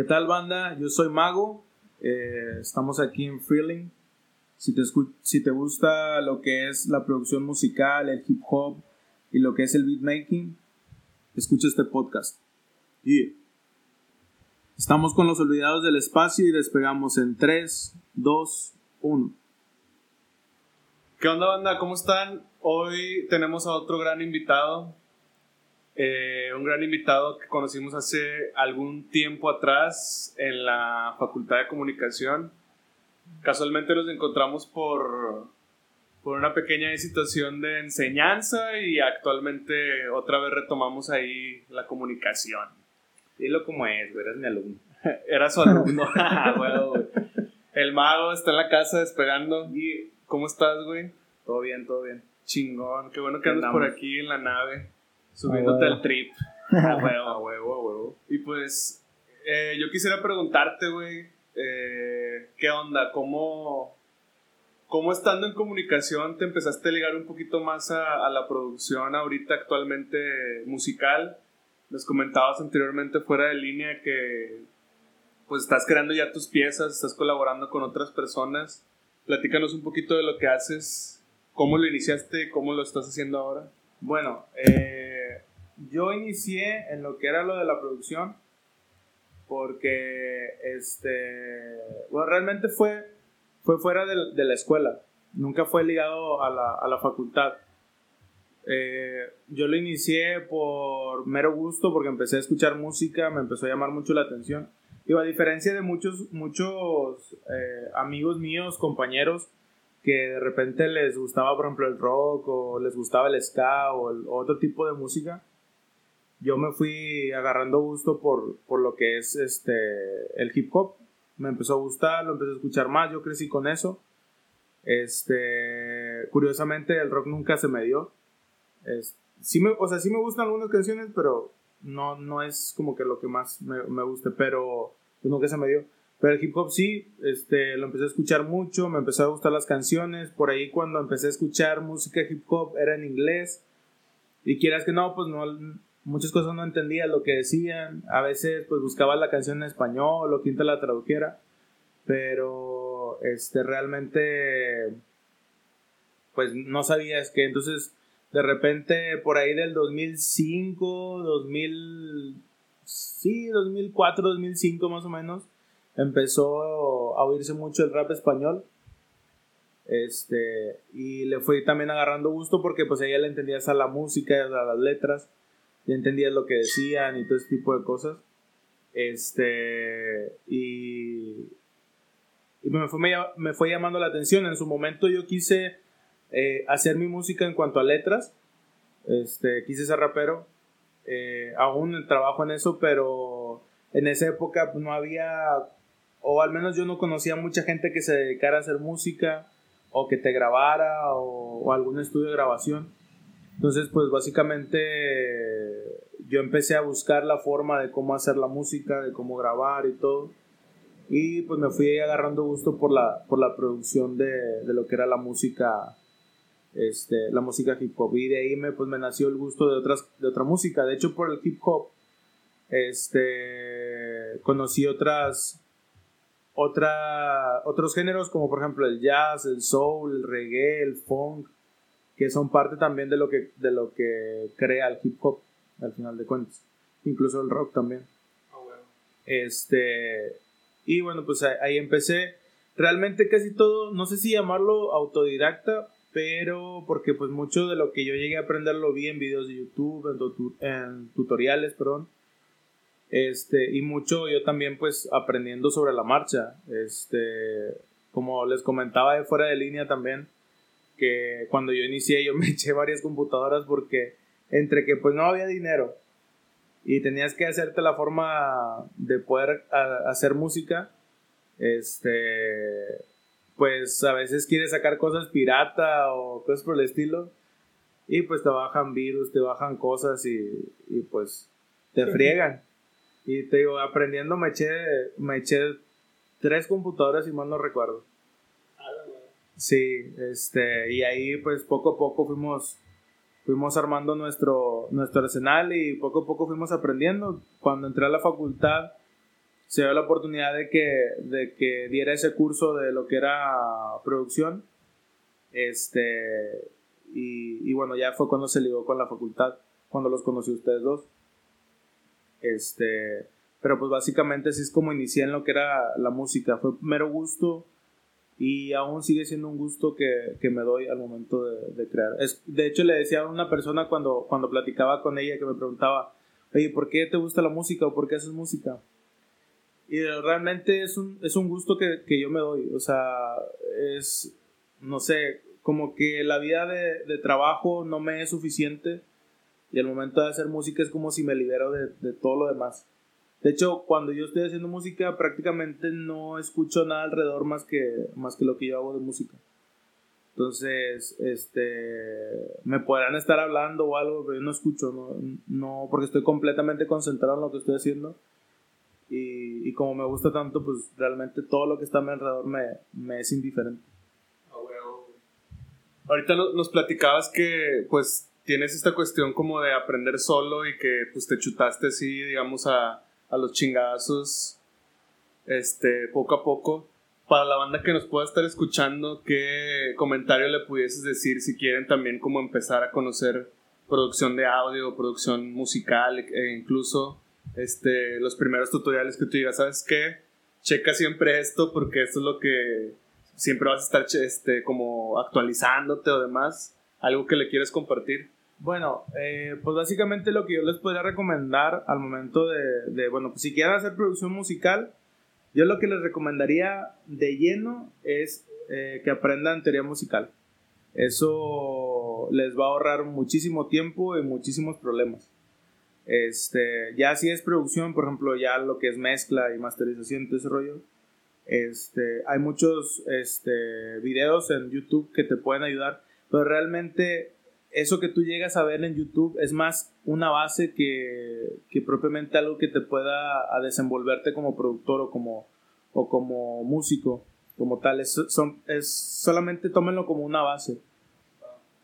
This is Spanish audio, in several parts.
¿Qué tal banda? Yo soy Mago, eh, estamos aquí en Freeling. Si te, si te gusta lo que es la producción musical, el hip hop y lo que es el beatmaking, escucha este podcast. Y Estamos con los olvidados del espacio y despegamos en 3, 2, 1. ¿Qué onda banda? ¿Cómo están? Hoy tenemos a otro gran invitado. Eh, un gran invitado que conocimos hace algún tiempo atrás en la Facultad de Comunicación. Casualmente nos encontramos por, por una pequeña situación de enseñanza y actualmente otra vez retomamos ahí la comunicación. Dilo como es, eres mi alumno. Era su alumno. Ah, El mago está en la casa despegando. ¿Y cómo estás, güey? Todo bien, todo bien. Chingón, qué bueno que andas por aquí en la nave subiéndote al trip. A huevo, a huevo, a huevo. Y pues, eh, yo quisiera preguntarte, güey, eh, ¿qué onda? ¿Cómo, ¿Cómo estando en comunicación te empezaste a ligar un poquito más a, a la producción ahorita actualmente musical? Les comentabas anteriormente fuera de línea que pues estás creando ya tus piezas, estás colaborando con otras personas. Platícanos un poquito de lo que haces, cómo lo iniciaste, cómo lo estás haciendo ahora. Bueno, eh, yo inicié en lo que era lo de la producción porque este bueno realmente fue fue fuera de, la escuela. Nunca fue ligado a la, a la facultad. Eh, yo lo inicié por mero gusto porque empecé a escuchar música me empezó a llamar mucho la atención. Y a diferencia de muchos muchos eh, amigos míos compañeros que de repente les gustaba por ejemplo el rock o les gustaba el ska o otro tipo de música yo me fui agarrando gusto por, por lo que es este, el hip hop. Me empezó a gustar, lo empecé a escuchar más, yo crecí con eso. Este, curiosamente el rock nunca se me dio. Es, sí me, o sea, sí me gustan algunas canciones, pero no, no es como que lo que más me, me guste, pero nunca se me dio. Pero el hip hop sí, este, lo empecé a escuchar mucho, me empezó a gustar las canciones. Por ahí cuando empecé a escuchar música hip hop era en inglés. Y quieras que no, pues no, muchas cosas no entendía lo que decían, a veces pues buscaba la canción en español o quien te la tradujera, pero este realmente pues no sabías que entonces de repente por ahí del 2005, 2000 sí, 2004, 2005 más o menos empezó a oírse mucho el rap español. Este, y le fui también agarrando gusto porque pues ella le entendías a la música, a las letras ya entendías lo que decían y todo ese tipo de cosas. Este, y, me, fue, me, fue, llamando la atención. En su momento yo quise eh, hacer mi música en cuanto a letras. Este, quise ser rapero. Eh, aún trabajo en eso, pero en esa época pues, no había, o al menos yo no conocía mucha gente que se dedicara a hacer música o que te grabara o, o algún estudio de grabación. Entonces, pues básicamente yo empecé a buscar la forma de cómo hacer la música, de cómo grabar y todo. Y pues me fui agarrando gusto por la, por la producción de, de lo que era la música, este, la música hip hop. Y de ahí me, pues, me nació el gusto de, otras, de otra música. De hecho, por el hip hop, este, conocí otras, otra, otros géneros como por ejemplo el jazz, el soul, el reggae, el funk que son parte también de lo que, de lo que crea el hip hop, al final de cuentas. Incluso el rock también. Ah, este, y bueno, pues ahí, empecé. Realmente casi todo, no sé si llamarlo autodidacta, pero porque pues mucho de lo que yo llegué a aprender lo vi en videos de YouTube, en, en tutoriales, perdón. Este, y mucho yo también pues aprendiendo sobre la marcha. Este, como les comentaba de fuera de línea también, que cuando yo inicié yo me eché varias computadoras porque entre que pues no había dinero y tenías que hacerte la forma de poder hacer música, este, pues a veces quieres sacar cosas pirata o cosas por el estilo y pues te bajan virus, te bajan cosas y, y pues te friegan. Y te digo, aprendiendo me eché, me eché tres computadoras y más no recuerdo. Sí, este, y ahí pues poco a poco fuimos, fuimos armando nuestro, nuestro arsenal y poco a poco fuimos aprendiendo. Cuando entré a la facultad, se dio la oportunidad de que, de que diera ese curso de lo que era producción. Este, y, bueno, ya fue cuando se ligó con la facultad, cuando los conocí ustedes dos. Este, pero pues básicamente así es como inicié en lo que era la música. Fue mero gusto y aún sigue siendo un gusto que, que me doy al momento de, crear. Es, de hecho, le decía a una persona cuando, cuando platicaba con ella que me preguntaba, oye, ¿por qué te gusta la música o por qué haces música? Y realmente es un, es un gusto que, que yo me doy. O sea, es, no sé, como que la vida de, de, trabajo no me es suficiente y el momento de hacer música es como si me libero de, de, todo lo demás. De hecho, cuando yo estoy haciendo música prácticamente no escucho nada alrededor más que, más que lo que yo hago de música. Entonces, este, me podrán estar hablando o algo, pero yo no escucho, no, no porque estoy completamente concentrado en lo que estoy haciendo. Y, y como me gusta tanto, pues realmente todo lo que está a mi alrededor me, me es indiferente. Ahorita nos platicabas que pues tienes esta cuestión como de aprender solo y que pues te chutaste así, digamos, a, a los chingazos este, poco a poco. Para la banda que nos pueda estar escuchando, ¿qué comentario le pudieses decir si quieren también como empezar a conocer producción de audio, producción musical e incluso este, los primeros tutoriales que tú digas, ¿sabes qué? Checa siempre esto porque esto es lo que siempre vas a estar este, como actualizándote o demás, algo que le quieres compartir. Bueno, eh, pues básicamente lo que yo les podría recomendar al momento de, de, bueno, pues si quieren hacer producción musical, yo lo que les recomendaría de lleno es eh, que aprendan teoría musical. Eso les va a ahorrar muchísimo tiempo y muchísimos problemas. Este, ya si es producción, por ejemplo, ya lo que es mezcla y masterización, todo ese rollo, este, hay muchos este, videos en YouTube que te pueden ayudar, pero realmente eso que tú llegas a ver en YouTube es más una base que, que propiamente algo que te pueda a desenvolverte como productor o como, o como músico, como tal. Es, son, es, solamente tómenlo como una base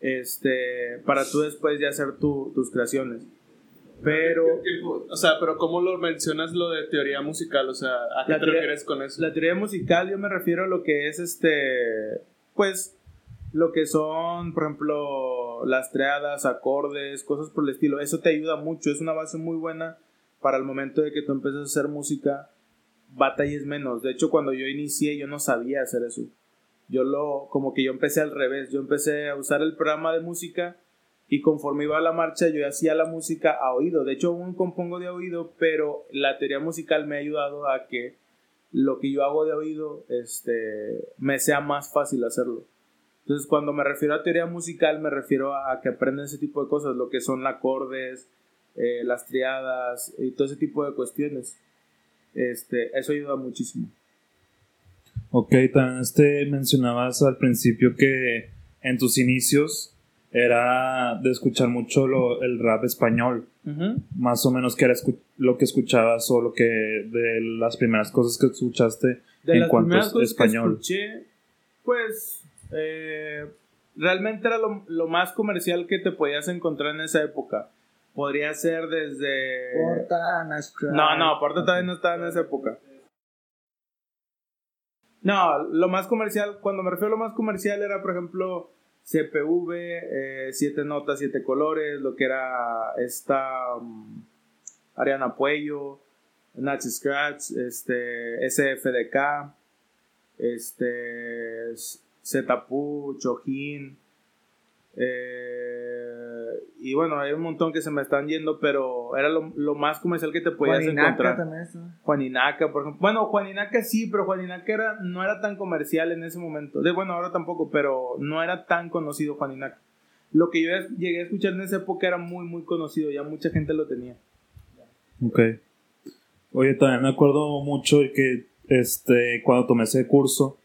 este, para tú después ya hacer tus creaciones. Pero. O sea, pero ¿cómo lo mencionas lo de teoría musical? O sea, ¿a qué te refieres con eso? La teoría musical, yo me refiero a lo que es este. Pues. Lo que son, por ejemplo, las triadas, acordes, cosas por el estilo. Eso te ayuda mucho. Es una base muy buena para el momento de que tú empieces a hacer música. Batalles menos. De hecho, cuando yo inicié, yo no sabía hacer eso. Yo lo. Como que yo empecé al revés. Yo empecé a usar el programa de música y conforme iba a la marcha yo hacía la música a oído. De hecho, aún compongo de oído, pero la teoría musical me ha ayudado a que lo que yo hago de oído este, me sea más fácil hacerlo. Entonces, cuando me refiero a teoría musical, me refiero a, que aprendan ese tipo de cosas, lo que son acordes, eh, las triadas y todo ese tipo de cuestiones. Este, eso ayuda muchísimo. Ok, también este, mencionabas al principio que en tus inicios era de escuchar mucho lo, el rap español. Más o menos que era lo que escuchabas o lo que de las primeras cosas que escuchaste en cuanto a español. escuché, pues eh, realmente era lo, lo, más comercial que te podías encontrar en esa época. Podría ser desde. Porta, No, no, Porta todavía no estaba en esa época. No, lo más comercial, cuando me refiero a lo más comercial era, por ejemplo, CPV, 7 eh, notas, 7 colores, lo que era esta um, Ariana Puello, Natch Scratch, este, SFDK, este, Zetapu, Chojin, eh, y bueno, hay un montón que se me están yendo, pero era lo, lo más comercial que te podías encontrar. También Juaninaca, por ejemplo. Bueno, Juaninaca sí, pero Juaninaca era, no era tan comercial en ese momento. De, bueno, ahora tampoco, pero no era tan conocido Juaninaca. Lo que yo llegué a escuchar en esa época era muy, muy conocido, ya mucha gente lo tenía. Ok. Oye, también me acuerdo mucho que este, cuando tomé ese curso,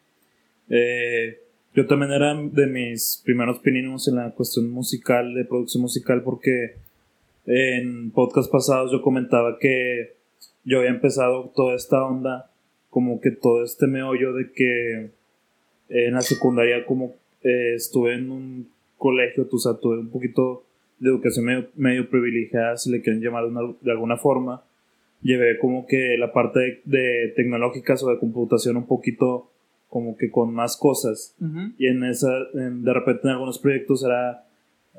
eh, yo también era de mis primeros pininos en la cuestión musical, de producción musical, porque en podcast pasados yo comentaba que yo había empezado toda esta onda, como que todo este meollo de que en la secundaria como eh, estuve en un colegio, o sea, tuve un poquito de educación medio, privilegiada, si le quieren llamar de, alguna forma, llevé como que la parte de, tecnológicas o de computación un poquito como que con más cosas. Y en esa, de repente en algunos proyectos era,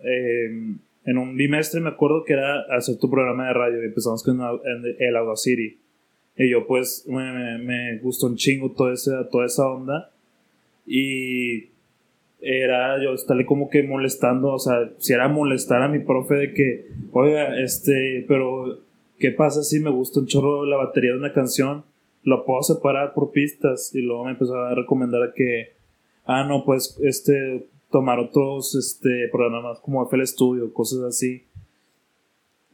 em, en un bimestre me acuerdo que era hacer tu programa de radio y empezamos con el Audacity. Y yo pues me, me, gustó un chingo toda esa, toda esa onda. Y era yo estarle como que molestando, o sea, si era molestar a mi profe de que, oiga, este, pero ¿qué pasa si me gusta un chorro la batería de una canción? Lo puedo separar por pistas y luego me empezó a recomendar que, ah, no, pues, este, tomar otros, este, programas como FL Studio, cosas así.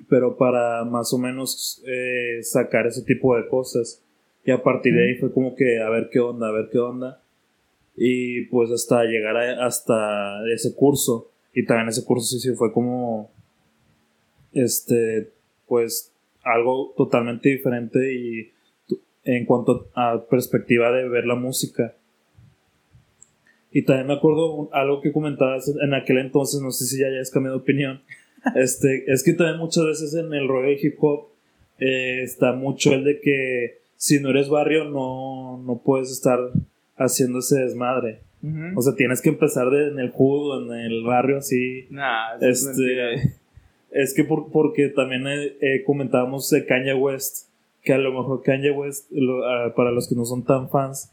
Pero para más o menos eh, sacar ese tipo de cosas. Y a partir de ahí fue como que, a ver qué onda, a ver qué onda y pues hasta llegar hasta ese curso y también ese curso sí, sí fue como este pues algo totalmente diferente y en cuanto a perspectiva de ver la música. Y también me acuerdo algo que comentabas en aquel entonces no sé si ya hayas cambiado de opinión. Este es que también muchas veces en el rollo de hip hop eh, está mucho el de que si no eres barrio no, no puedes estar haciendo ese desmadre. O sea, tienes que empezar de, en el judo, en el barrio así. Nah, este, es, que por, porque también eh, comentábamos de Kanye West, que a lo mejor Kanye West, ah, para los que no son tan fans,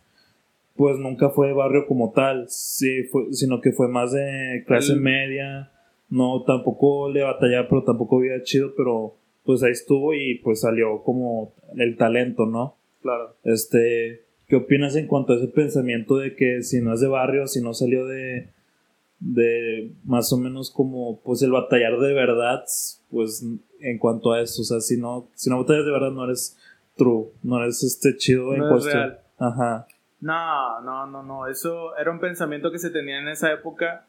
pues nunca fue de barrio como tal, sí, fue, sino que fue más de clase media. No, tampoco le batallaba, pero tampoco había chido, pero pues ahí estuvo y pues salió como el talento, ¿no? Claro. Este, ¿Qué opinas en cuanto a ese pensamiento de que si no es de barrio, si no salió de, de más o menos como pues el batallar de verdad, pues en cuanto a eso, o sea, si no, si no batallas de verdad no eres true, no eres este chido en cuestión. Ajá. No, no, no, no, eso era un pensamiento que se tenía en esa época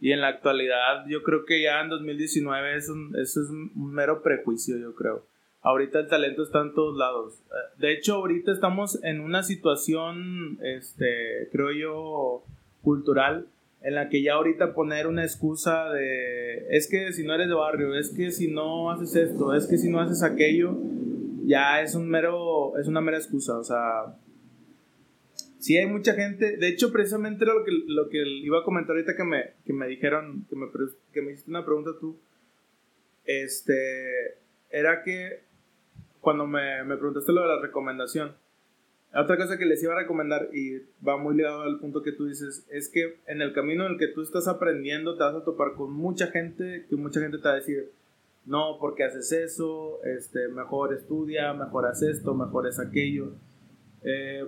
y en la actualidad yo creo que ya en 2019 es eso es un mero prejuicio, yo creo. Ahorita el talento está en todos lados. Eh, de hecho, ahorita estamos en una situación, este, creo yo, cultural, en la que ya ahorita poner una excusa de, es que si no eres de barrio, es que si no haces esto, es que si no haces aquello, ya es un mero, es una mera excusa. O sea, sí hay mucha gente, de hecho, precisamente lo que, lo que iba a comentar ahorita que me, que me dijeron, que me, que me hiciste una pregunta tú, este, era que cuando me, me preguntaste lo de la recomendación, otra cosa que les iba a recomendar y va muy ligado al punto que tú dices, es que en el camino en el que tú estás aprendiendo te vas a topar con mucha gente, que mucha gente te va a decir, no, porque haces eso, este, mejor estudia, mejor haces esto, mejor es aquello. Eh,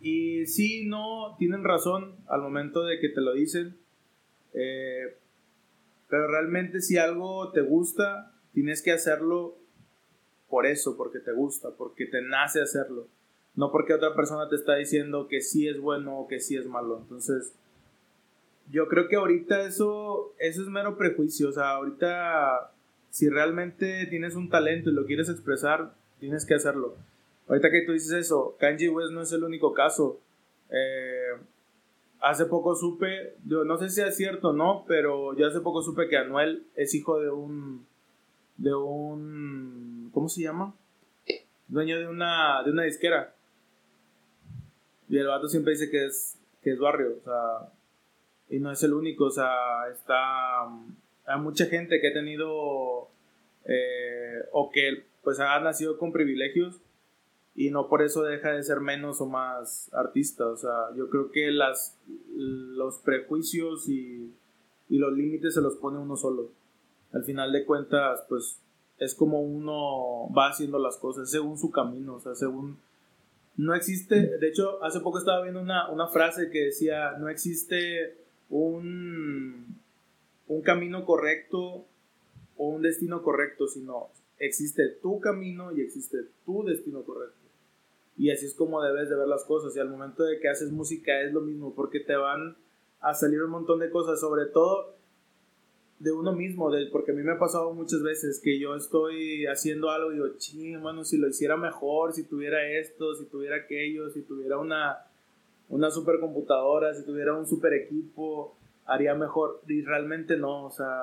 y sí, no, tienen razón al momento de que te lo dicen, eh, pero realmente si algo te gusta, tienes que hacerlo por eso, porque te gusta, porque te nace hacerlo. No porque otra persona te está diciendo que sí es bueno o que sí es malo. Entonces, yo creo que ahorita eso, eso es mero prejuicio. O sea, ahorita, si realmente tienes un talento y lo quieres expresar, tienes que hacerlo. Ahorita que tú dices eso, Kanji West no es el único caso. Eh, hace poco supe, no sé si es cierto o no, pero yo hace poco supe que Anuel es hijo de un de un, ¿cómo se llama? Dueño de una, de una disquera. Y el vato siempre dice que es, que es barrio, o sea, y no es el único, o sea, está, hay mucha gente que ha tenido, eh, o que pues ha nacido con privilegios y no por eso deja de ser menos o más artista, o sea, yo creo que las, los prejuicios y, y los límites se los pone uno solo. Al final de cuentas, pues es como uno va haciendo las cosas según su camino, o sea, según... No existe, de hecho, hace poco estaba viendo una, una frase que decía, no existe un, un camino correcto o un destino correcto, sino existe tu camino y existe tu destino correcto. Y así es como debes de ver las cosas. Y al momento de que haces música es lo mismo, porque te van a salir un montón de cosas, sobre todo de uno mismo, de, porque a mí me ha pasado muchas veces que yo estoy haciendo algo y digo, ching, bueno, si lo hiciera mejor, si tuviera esto, si tuviera aquello, si tuviera una, una supercomputadora, si tuviera un super equipo, haría mejor. Y realmente no, o sea,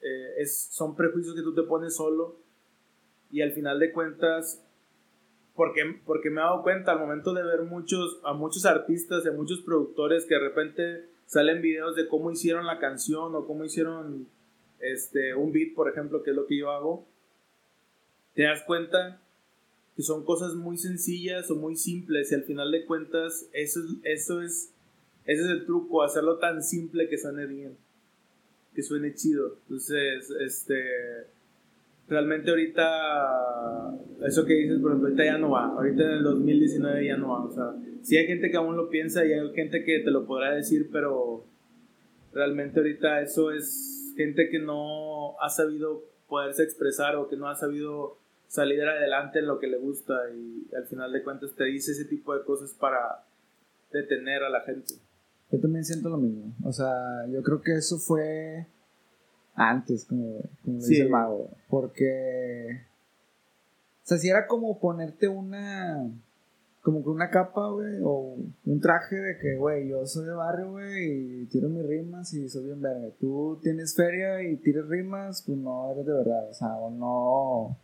eh, es, son prejuicios que tú te pones solo Y al final de cuentas, porque, porque me he dado cuenta al momento de ver muchos, a muchos artistas y a muchos productores que de repente salen videos de cómo hicieron la canción o cómo hicieron este, un beat, por ejemplo, que es lo que yo hago, te das cuenta que son cosas muy sencillas o muy simples y al final de cuentas eso es, eso es, ese es el truco, hacerlo tan simple que suene bien, que suene chido. Entonces, este, realmente ahorita, eso que dices, por ejemplo, ahorita ya no va, ahorita en el 2019 ya no va, o sea, sí hay gente que aún lo piensa y hay gente que te lo podrá decir, pero realmente ahorita eso es gente que no ha sabido poderse expresar o que no ha sabido salir adelante en lo que le gusta y al final de cuentas te dice ese tipo de cosas para detener a la gente. Yo también siento lo mismo. O sea, yo creo que eso fue antes, como, dice el mago. Porque. O sea, si era como ponerte una. Como que una capa, güey, o un traje de que, güey, yo soy de barrio, güey, y tiro mis rimas y soy bien verga. Tú tienes feria y tiras rimas, pues no eres de verdad, o sea, o no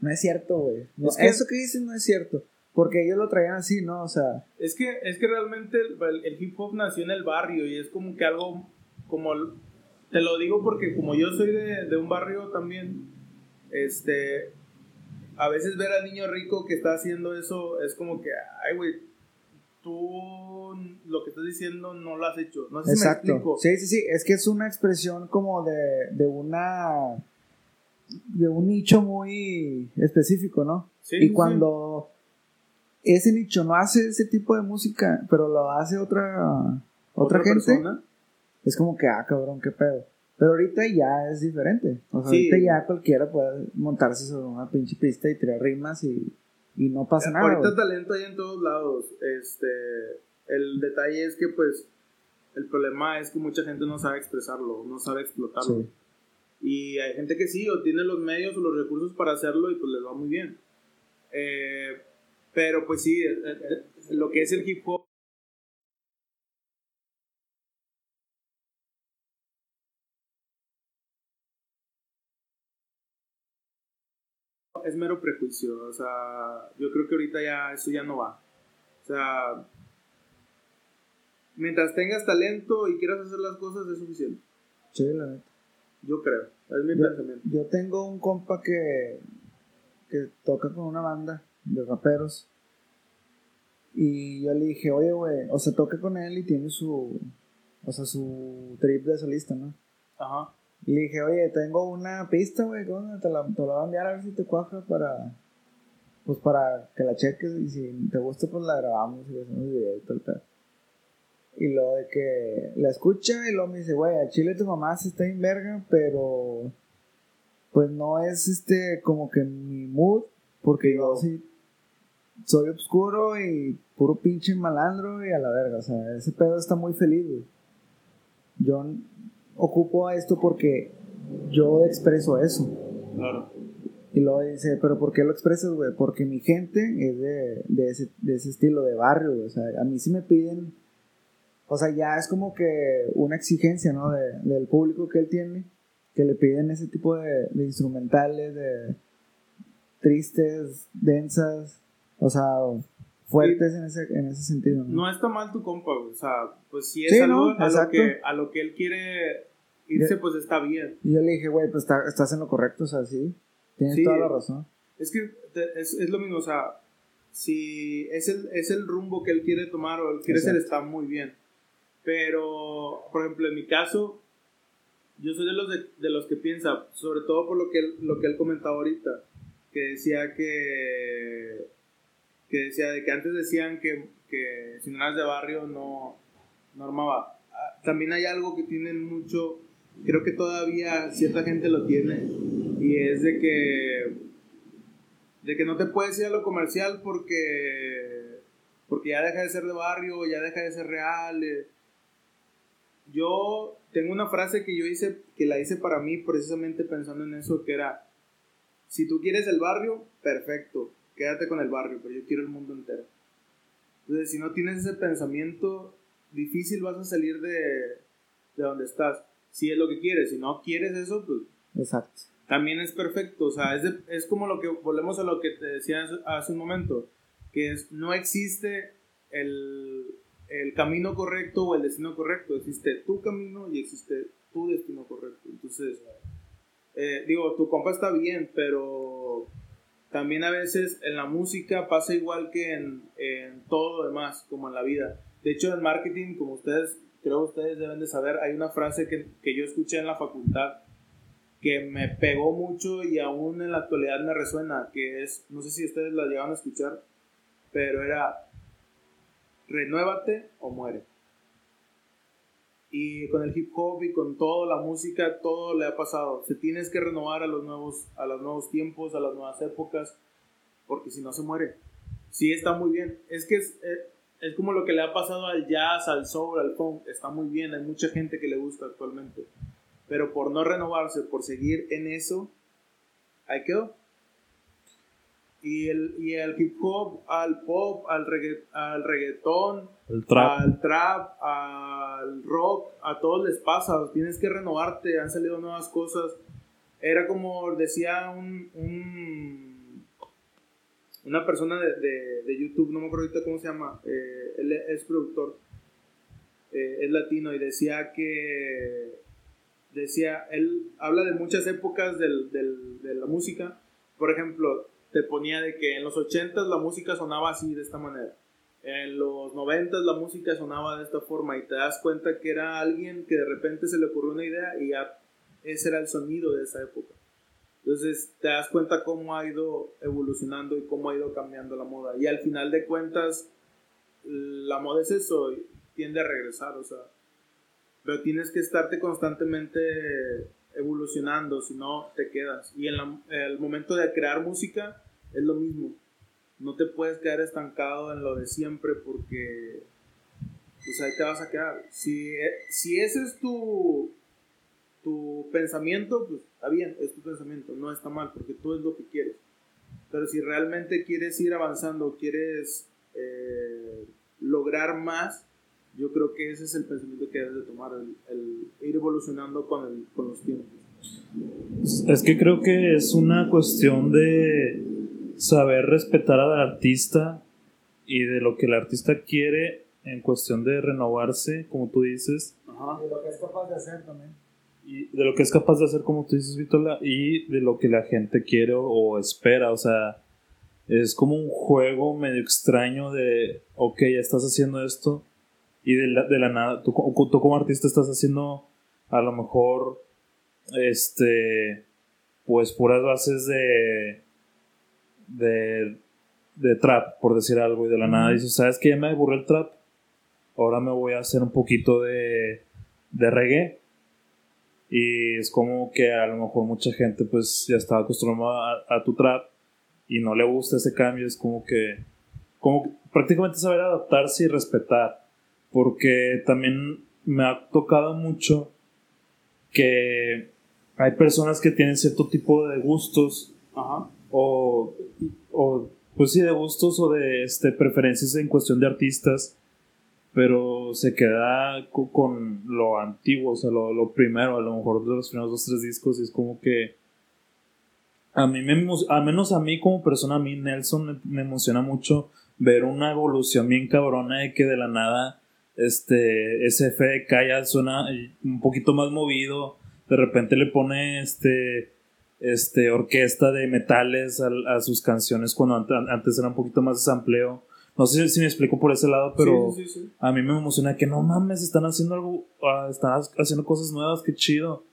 no es cierto, güey. eso que dicen no es cierto. Porque ellos lo traían así, ¿no? O sea. Es que, es que realmente el, hip hop nació en el barrio y es como que algo. Como. Te lo digo porque como yo soy de, de un barrio también. Este. A veces ver al niño rico que está haciendo eso es como que. Ay, güey. Tú lo que estás diciendo no lo has hecho. No sé Exacto. Si me explico. Sí, sí, sí. Es que es una expresión como de, de una de un nicho muy específico, ¿no? Sí, y cuando ese nicho no hace ese tipo de música, pero lo hace otra, otra, gente, es como que, ah, cabrón, qué pedo. Pero ahorita ya es diferente. O sea, ahorita ya cualquiera puede montarse sobre una pinche pista y tirar rimas y, y no pasa nada. Ahorita talento hay en todos lados. Este, el detalle es que, pues, el problema es que mucha gente no sabe expresarlo, no sabe explotarlo. Y hay gente que sí, o tiene los medios o los recursos para hacerlo y pues les va muy bien. Eh, pero pues sí, eh, eh, lo que es el hip hop. Es mero prejuicio, o sea, yo creo que ahorita ya eso ya no va. O sea, mientras tengas talento y quieras hacer las cosas es suficiente. Sí, la neta. Yo creo, es mi pensamiento. Yo tengo un compa que, que toca con una banda de raperos. Y yo le dije, oye, güey, o sea, toca con él y tiene su, o sea, su trip de solista, ¿no? Ajá. Y le dije, oye, tengo una pista, güey, te la, te la voy a enviar a ver si te cuaja para, pues para que la cheques y si te gusta, pues la grabamos y hacemos video y tal, tal. Y lo de que la escucha y luego me dice, güey, a Chile tu mamá se está en verga, pero pues no es este como que mi mood, porque yo sí soy oscuro y puro pinche malandro y a la verga, o sea, ese pedo está muy feliz, güey. Yo ocupo esto porque yo expreso eso. Claro. Y luego dice, pero ¿por qué lo expresas, güey? Porque mi gente es de, de, ese, de ese estilo de barrio, güey. O sea, a mí sí me piden o sea, ya es como que una exigencia, ¿no? De, del público que él tiene, que le piden ese tipo de, instrumentales, de tristes, densas, o sea, fuertes en, ese, en ese sentido. ¿no? no está mal tu compa, o sea, pues si es algo a, lo que, a lo que él quiere irse, pues está bien. Y yo le dije, güey, pues estás en lo correcto, o sea, sí, tienes toda la razón. Es que es, es, lo mismo, o sea, si es el, es el rumbo que él quiere tomar o él quiere ser, está muy bien. Pero, por ejemplo, en mi caso, yo soy de los, de, los que piensa, sobre todo por lo que, él, lo que él comentaba ahorita, que decía que, que decía de que antes decían que, que si no eras de barrio no, no armaba. Ah, también hay algo que tienen mucho, creo que todavía cierta gente lo tiene, y es de que, de que no te puedes ir a lo comercial porque, porque ya deja de ser de barrio, ya deja de ser real. Eh, yo tengo una frase que yo hice, que la hice para mí precisamente pensando en eso, que era, si tú quieres el barrio, perfecto, quédate con el barrio, pero yo quiero el mundo entero. Entonces, si no tienes ese pensamiento, difícil vas a salir de, de donde estás. Si es lo que quieres, si no quieres eso, pues... Exacto. también es perfecto. O sea, es, es como lo que, volvemos a lo que te decía hace un momento, que es, no existe el, el camino correcto o el destino correcto, existe tu camino y existe tu destino correcto. Entonces, eh, digo, tu compa está bien, pero también a veces en la música pasa igual que en, en todo lo demás, como en la vida. De hecho, en marketing, como ustedes, creo que ustedes deben de saber, hay una frase que, que yo escuché en la facultad que me pegó mucho y aún en la actualidad me resuena, que es, no sé si ustedes la llegaron a escuchar, pero era, renuévate o muere. Y con el hip hop y con toda la música, todo le ha pasado. Se tienes que renovar a los nuevos, a los nuevos tiempos, a las nuevas épocas, porque si no se muere. Sí, está muy bien. Es que es, eh, es, como lo que le ha pasado al jazz, al soul, al funk. Está muy bien, hay mucha gente que le gusta actualmente. Pero por no renovarse, por seguir en eso, ahí quedó. Y el, y el hip hop, al pop, al, al reggaetón, al trap, al rock, a todos les pasa. Tienes que renovarte, han salido nuevas cosas. Era como decía un, un una persona de, de, YouTube, no me acuerdo ahorita cómo se llama, eh, él es productor, eh, es latino y decía que, decía, él habla de muchas épocas del, del, de la música, por ejemplo, te ponía de que en los 80 la música sonaba así, de esta manera. En los 90 la música sonaba de esta forma y te das cuenta que era alguien que de repente se le ocurrió una idea y ya ese era el sonido de esa época. Entonces te das cuenta cómo ha ido evolucionando y cómo ha ido cambiando la moda. Y al final de cuentas, la moda es eso, tiende a regresar, o sea. Pero tienes que estarte constantemente evolucionando, si no te quedas. Y en el momento de crear música es lo mismo. No te puedes quedar estancado en lo de siempre porque pues ahí te vas a quedar. Si, si ese es tu, tu pensamiento, pues está bien, es tu pensamiento, no está mal porque tú es lo que quieres. Pero si realmente quieres ir avanzando, quieres eh, lograr más, yo creo que ese es el pensamiento que debes de tomar, el, ir evolucionando con, con los tiempos. Es que creo que es una cuestión de saber respetar al artista y de lo que el artista quiere en cuestión de renovarse, como tú dices. Ajá. De lo que es capaz de hacer también. Y de lo que es capaz de hacer, como tú dices, Vitola, y de lo que la gente quiere o espera. O sea, es como un juego medio extraño de, ok, ya estás haciendo esto y de la, de la nada, tú, tú, como artista estás haciendo a lo mejor, este, pues puras bases de, de, de trap, por decir algo, y de la nada dices, ¿sabes qué? Ya me aburrió el trap, ahora me voy a hacer un poquito de, de reggae. Y es como que a lo mejor mucha gente pues ya estaba acostumbrada a, a tu trap y no le gusta ese cambio, es como que, como prácticamente saber adaptarse y respetar. Porque también me ha tocado mucho que hay personas que tienen cierto tipo de gustos O, o pues sí de gustos o de este, preferencias en cuestión de artistas pero se queda con lo antiguo, o sea, lo, primero, a lo mejor de los primeros dos, tres discos, y es como que a mí, me, a menos a mí como persona, a mí Nelson me emociona mucho ver una evolución bien cabrona de que de la nada este, ese FDK ya suena un poquito más movido, de repente le pone este, este, orquesta de metales a, sus canciones cuando antes era un poquito más de sampleo. No sé si me explico por ese lado, pero a mí me emociona que no mames, están haciendo algo, ah, están haciendo cosas nuevas, qué chido.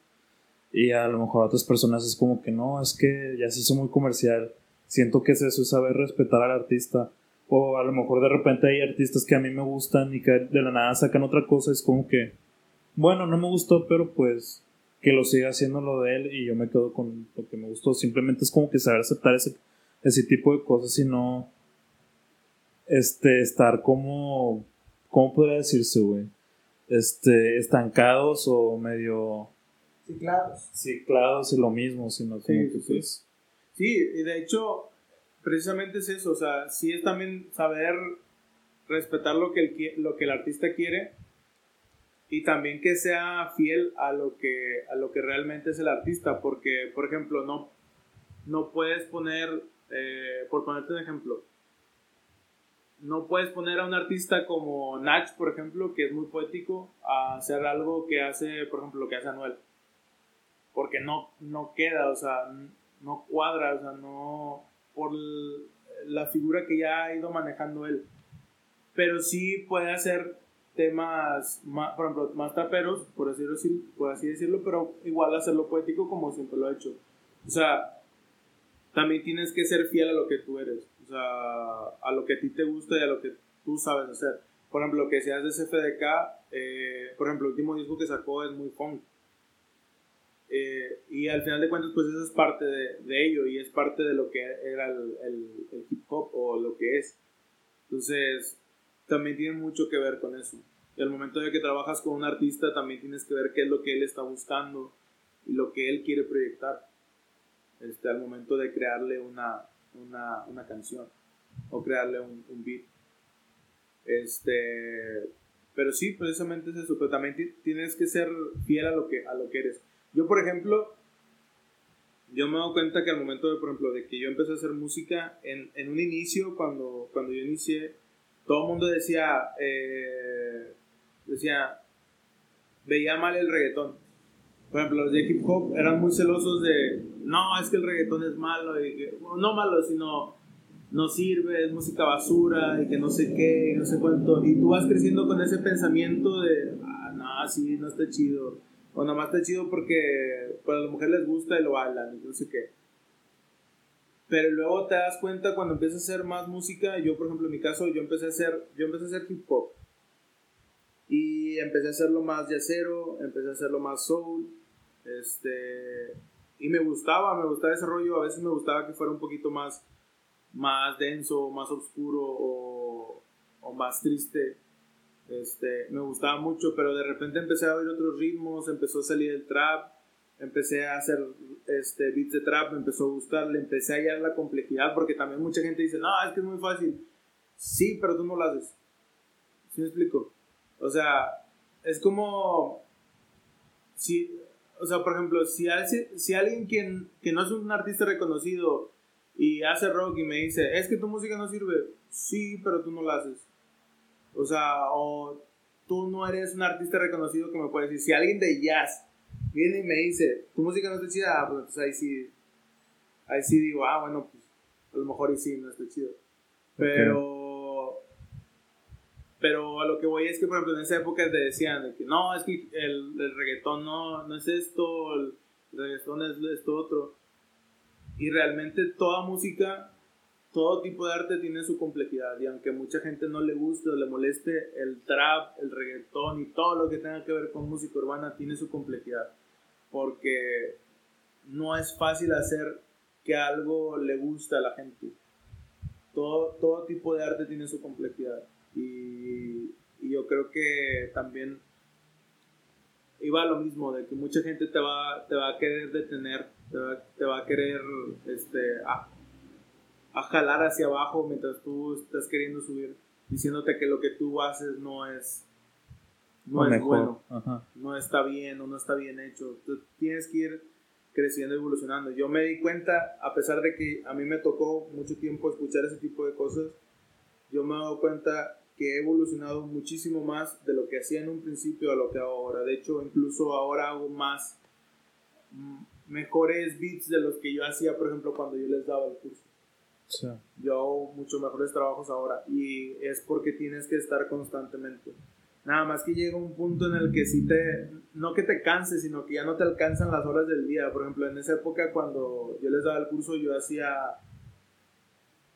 Y a lo mejor a otras personas es como que no, es que ya se hizo muy comercial. Siento que es eso, es saber respetar al artista. O a lo mejor de repente hay artistas que a mí me gustan y que de la nada sacan otra cosa. Es como que, bueno, no me gustó, pero pues que lo siga haciendo lo de él y yo me quedo con lo que me gustó. Simplemente es como que saber aceptar ese, ese tipo de cosas y no este, estar como, ¿cómo podría decirse, güey? Este, estancados o medio... Ciclados. Ciclados y lo mismo, sino sí, que pues... Sí, y de hecho, precisamente es eso, o sea, sí es también saber respetar lo que el, lo que el artista quiere y también que sea fiel a lo que, a lo que realmente es el artista, porque, por ejemplo, no, no puedes poner, eh, por ponerte un ejemplo, no puedes poner a un artista como Nach, por ejemplo, que es muy poético, a hacer algo que hace, por ejemplo, lo que hace Anuel. Porque no, no queda, o sea, no cuadra, o sea, no por la figura que ya ha ido manejando él. Pero sí puede hacer temas, más, por ejemplo, más taperos, por decirlo, por así decirlo, pero igual hacerlo poético como siempre lo ha hecho. O sea, también tienes que ser fiel a lo que tú eres, o sea, a lo que a ti te gusta y a lo que tú sabes hacer. Por ejemplo, lo que seas de CFDK, eh, por ejemplo, el último disco que sacó es muy funk. Eh, y al final de cuentas, pues eso es parte de, de, ello y es parte de lo que era el, el, el hip hop o lo que es. Entonces, también tiene mucho que ver con eso. Y al momento de que trabajas con un artista, también tienes que ver qué es lo que él está buscando y lo que él quiere proyectar. Este, al momento de crearle una, una, una canción o crearle un, un, beat. Este, pero sí, precisamente es eso. Pero también tienes que ser fiel a lo que, a lo que eres. Yo, por ejemplo, yo me dado cuenta que al momento de, por ejemplo, de que yo empecé a hacer música, en, en un inicio, cuando, cuando yo inicié, todo el mundo decía, eh, decía, veía mal el reggaetón. Por ejemplo, los de hip hop eran muy celosos de, no, es que el reggaetón es malo, y no malo, sino no sirve, es música basura, y que no sé qué, y no sé cuánto. Y tú vas creciendo con ese pensamiento de, ah, no, sí, no está chido. O nada más está chido porque pues, a las mujeres les gusta y lo bailan, y no sé qué. Pero luego te das cuenta cuando empiezas a hacer más música, yo por ejemplo en mi caso, yo empecé a hacer, yo empecé a hacer hip hop. Y empecé a hacerlo más yacero, empecé a hacerlo más soul. Este, y me gustaba, me gustaba ese rollo, a veces me gustaba que fuera un poquito más, más denso, más oscuro o, o más triste. Este, me gustaba mucho, pero de repente empecé a oír otros ritmos, empezó a salir el trap, empecé a hacer este, beats de trap, me empezó a gustar, le empecé a hallar la complejidad, porque también mucha gente dice, no, es que es muy fácil. Sí, pero tú no lo haces. ¿Sí me explico? O sea, es como, si, o sea, por ejemplo, si, si alguien quien, que no es un artista reconocido y hace rock y me dice, es que tu música no sirve, sí, pero tú no la haces. O sea, o tú no eres un artista reconocido que me puede decir, si alguien de jazz viene y me dice, tu música no está chida, ah, pues ahí sí, ahí sí digo, ah, bueno, pues a lo mejor y sí, no está chido. Pero, pero a lo que voy es que, por ejemplo, en esa época te decían que no, es que el, el reggaetón no, no es esto, el reggaetón es esto otro. Y realmente toda música, todo tipo de arte tiene su complejidad. Y aunque mucha gente no le guste o le moleste, el trap, el reggaetón y todo lo que tenga que ver con música urbana tiene su complejidad porque no es fácil hacer que algo le guste a la gente. Todo, todo tipo de arte tiene su complejidad y, yo creo que también iba a lo mismo, de que mucha gente te va, te va a querer detener, te va, a querer este, a, jalar hacia abajo mientras tú estás queriendo subir, diciéndote que lo que tú haces no es no es bueno, no está bien o no está bien hecho. Tú tienes que ir creciendo, evolucionando. Yo me di cuenta, a pesar de que a mí me tocó mucho tiempo escuchar ese tipo de cosas, yo me he dado cuenta que he evolucionado muchísimo más de lo que hacía en un principio a lo que ahora. De hecho, incluso ahora hago más mm, mejores beats de los que yo hacía, por ejemplo, cuando yo les daba el curso. Yo hago muchos mejores trabajos ahora y es porque tienes que estar constantemente. Nada más que llega un punto en el que sí te, no que te canses, sino que ya no te alcanzan las horas del día. Por ejemplo, en esa época cuando yo les daba el curso, yo hacía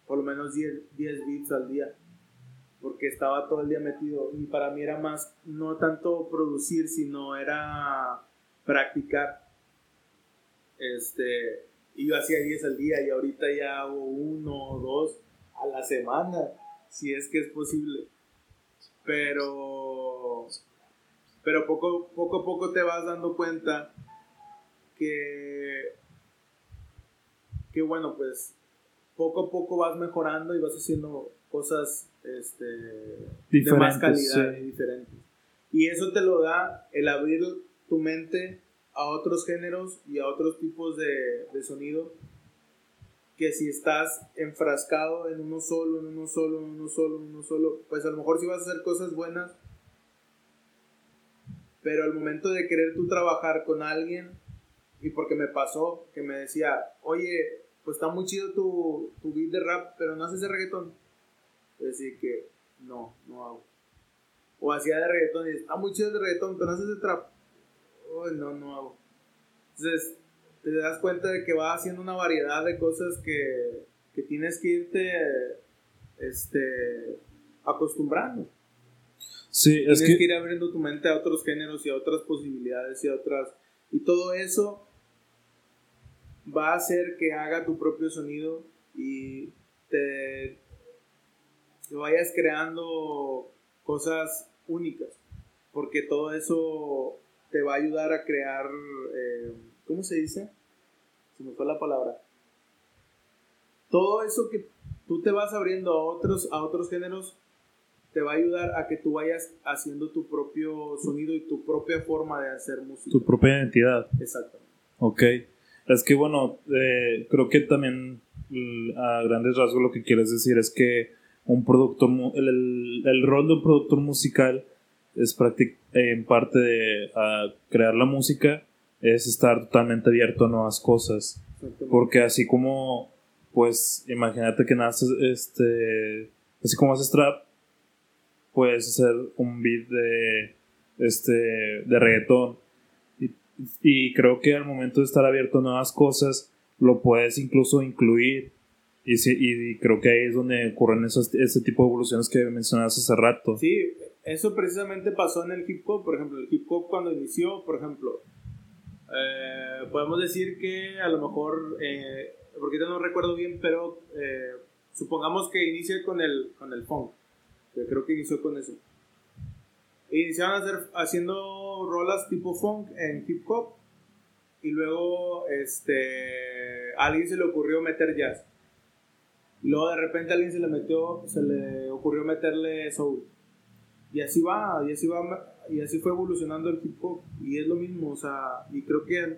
por lo menos 10, 10 beats al día, porque estaba todo el día metido. Y para mí era más, no tanto producir, sino era practicar. Este, y yo hacía 10 al día y ahorita ya hago uno o dos a la semana, si es que es posible. Pero, pero poco, poco a poco te vas dando cuenta que, que bueno, pues poco a poco vas mejorando y vas haciendo cosas este, de más calidad y diferentes. Y eso te lo da el abrir tu mente a otros géneros y a otros tipos de, de sonido que si estás enfrascado en uno solo, en uno solo, en uno solo, en uno solo, pues a lo mejor sí vas a hacer cosas buenas, pero al momento de querer tú trabajar con alguien, y porque me pasó que me decía, oye, pues está muy chido tu, tu beat de rap, pero no haces de reggaetón. Decir que no, no hago. O hacía de reggaetón y está muy chido el de reggaetón, pero no haces de trap. Oh, no, no hago. Entonces, te das cuenta de que va haciendo una variedad de cosas que, que tienes que irte este, acostumbrando. Sí, es tienes que... ir abriendo tu mente a otros géneros y a otras posibilidades y a otras... Y todo eso va a hacer que haga tu propio sonido y te, te vayas creando cosas únicas. Porque todo eso te va a ayudar a crear... Eh, ¿cómo se dice? Se me fue la palabra. Todo eso que tú te vas abriendo a otros, a otros géneros te va a ayudar a que tú vayas haciendo tu propio sonido y tu propia forma de hacer música. Tu propia identidad. Exactamente. Ok. Es que bueno, eh, creo que también a grandes rasgos lo que quieres decir es que un productor, el, el, rol de un productor musical es en parte de crear la música es estar totalmente abierto a nuevas cosas. Porque así como, pues, imagínate que naces, este, así como haces trap, puedes hacer un beat de, este, de reggaetón. Y, y creo que al momento de estar abierto a nuevas cosas, lo puedes incluso incluir. Y, y creo que ahí es donde ocurren esos, ese tipo de evoluciones que mencionaste hace rato. Sí, eso precisamente pasó en el hip hop. Por ejemplo, el hip hop cuando inició, por ejemplo, eh, podemos decir que a lo mejor, eh, porque yo no recuerdo bien, pero eh, supongamos que inicie con el, con el funk, creo que inició con eso. Iniciaron hacer, haciendo rolas tipo funk en hip hop y luego este, a alguien se le ocurrió meter jazz. Luego de repente alguien se le metió, se le ocurrió meterle soul. Y así va, y así va y así fue evolucionando el hip hop y es lo mismo, o sea, y creo que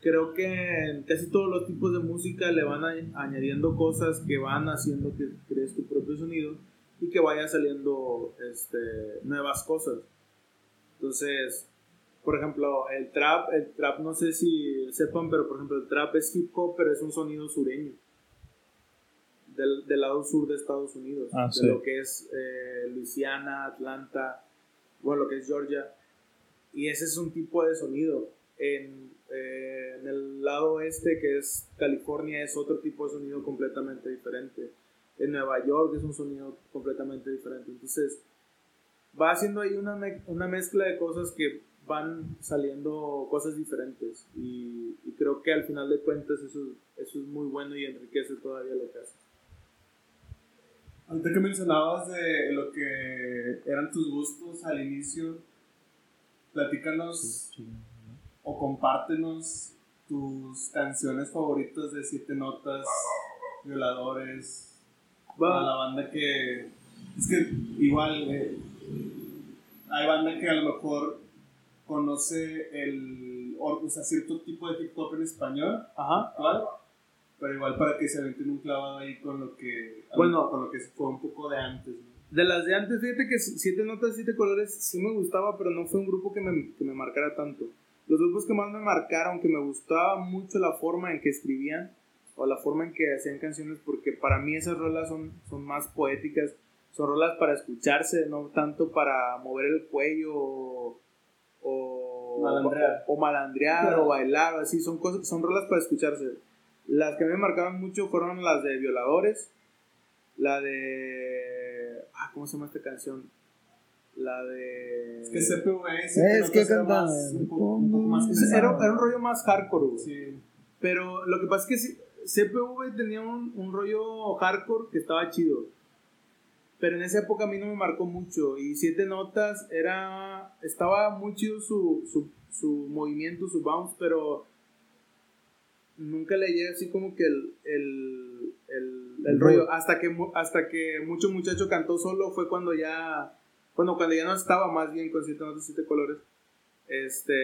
creo que en casi todos los tipos de música le van añadiendo cosas que van haciendo que crees tu propio sonido y que vaya saliendo este, nuevas cosas. Entonces, por ejemplo, el trap, el trap no sé si sepan, pero por ejemplo el trap es hip hop, pero es un sonido sureño. Del, del lado sur de Estados Unidos, ah, de lo que es eh, Luisiana, Atlanta, bueno, lo que es Georgia. Y ese es un tipo de sonido. En, eh, en el lado este, que es California, es otro tipo de sonido completamente diferente. En Nueva York es un sonido completamente diferente. Entonces, va haciendo ahí una, una mezcla de cosas que van saliendo cosas diferentes. Y, creo que al final de cuentas eso, eso es muy bueno y enriquece todavía lo que Antes que mencionabas de lo que eran tus gustos al inicio, platícanos o compártenos tus canciones favoritas de siete notas, violadores, a la banda que es que igual eh, hay banda que a lo mejor conoce el o sea, cierto tipo de hip hop en español Ajá. Pero igual para que se aventen un clavado ahí con lo que, bueno, con lo que fue un poco de antes. De las de antes, fíjate que Siete Notas, Siete Colores sí me gustaba, pero no fue un grupo que me, que me marcara tanto. Los grupos que más me marcaron, que me gustaba mucho la forma en que escribían o la forma en que hacían canciones, porque para mí esas rolas son, son más poéticas, son rolas para escucharse, no tanto para mover el cuello o, o malandrear o, malandrear o bailar, así, son, cosas, son rolas para escucharse las que me marcaban mucho fueron las de Violadores, la de... Ah, ¿Cómo se llama esta canción? La de... Es que CPV es que cantaba un, poco, más era, era, un rollo más hardcore, Sí. Pero lo que pasa es que CPV tenía un, un, rollo hardcore que estaba chido. Pero en esa época a mí no me marcó mucho. Y Siete Notas era... Estaba muy chido su, su, su movimiento, su bounce, pero nunca le así como que el, el, el, el rollo. Hasta que, hasta que mucho muchacho cantó solo fue cuando ya Bueno, cuando ya no estaba más bien con Siete Notas, Siete Colores. Este.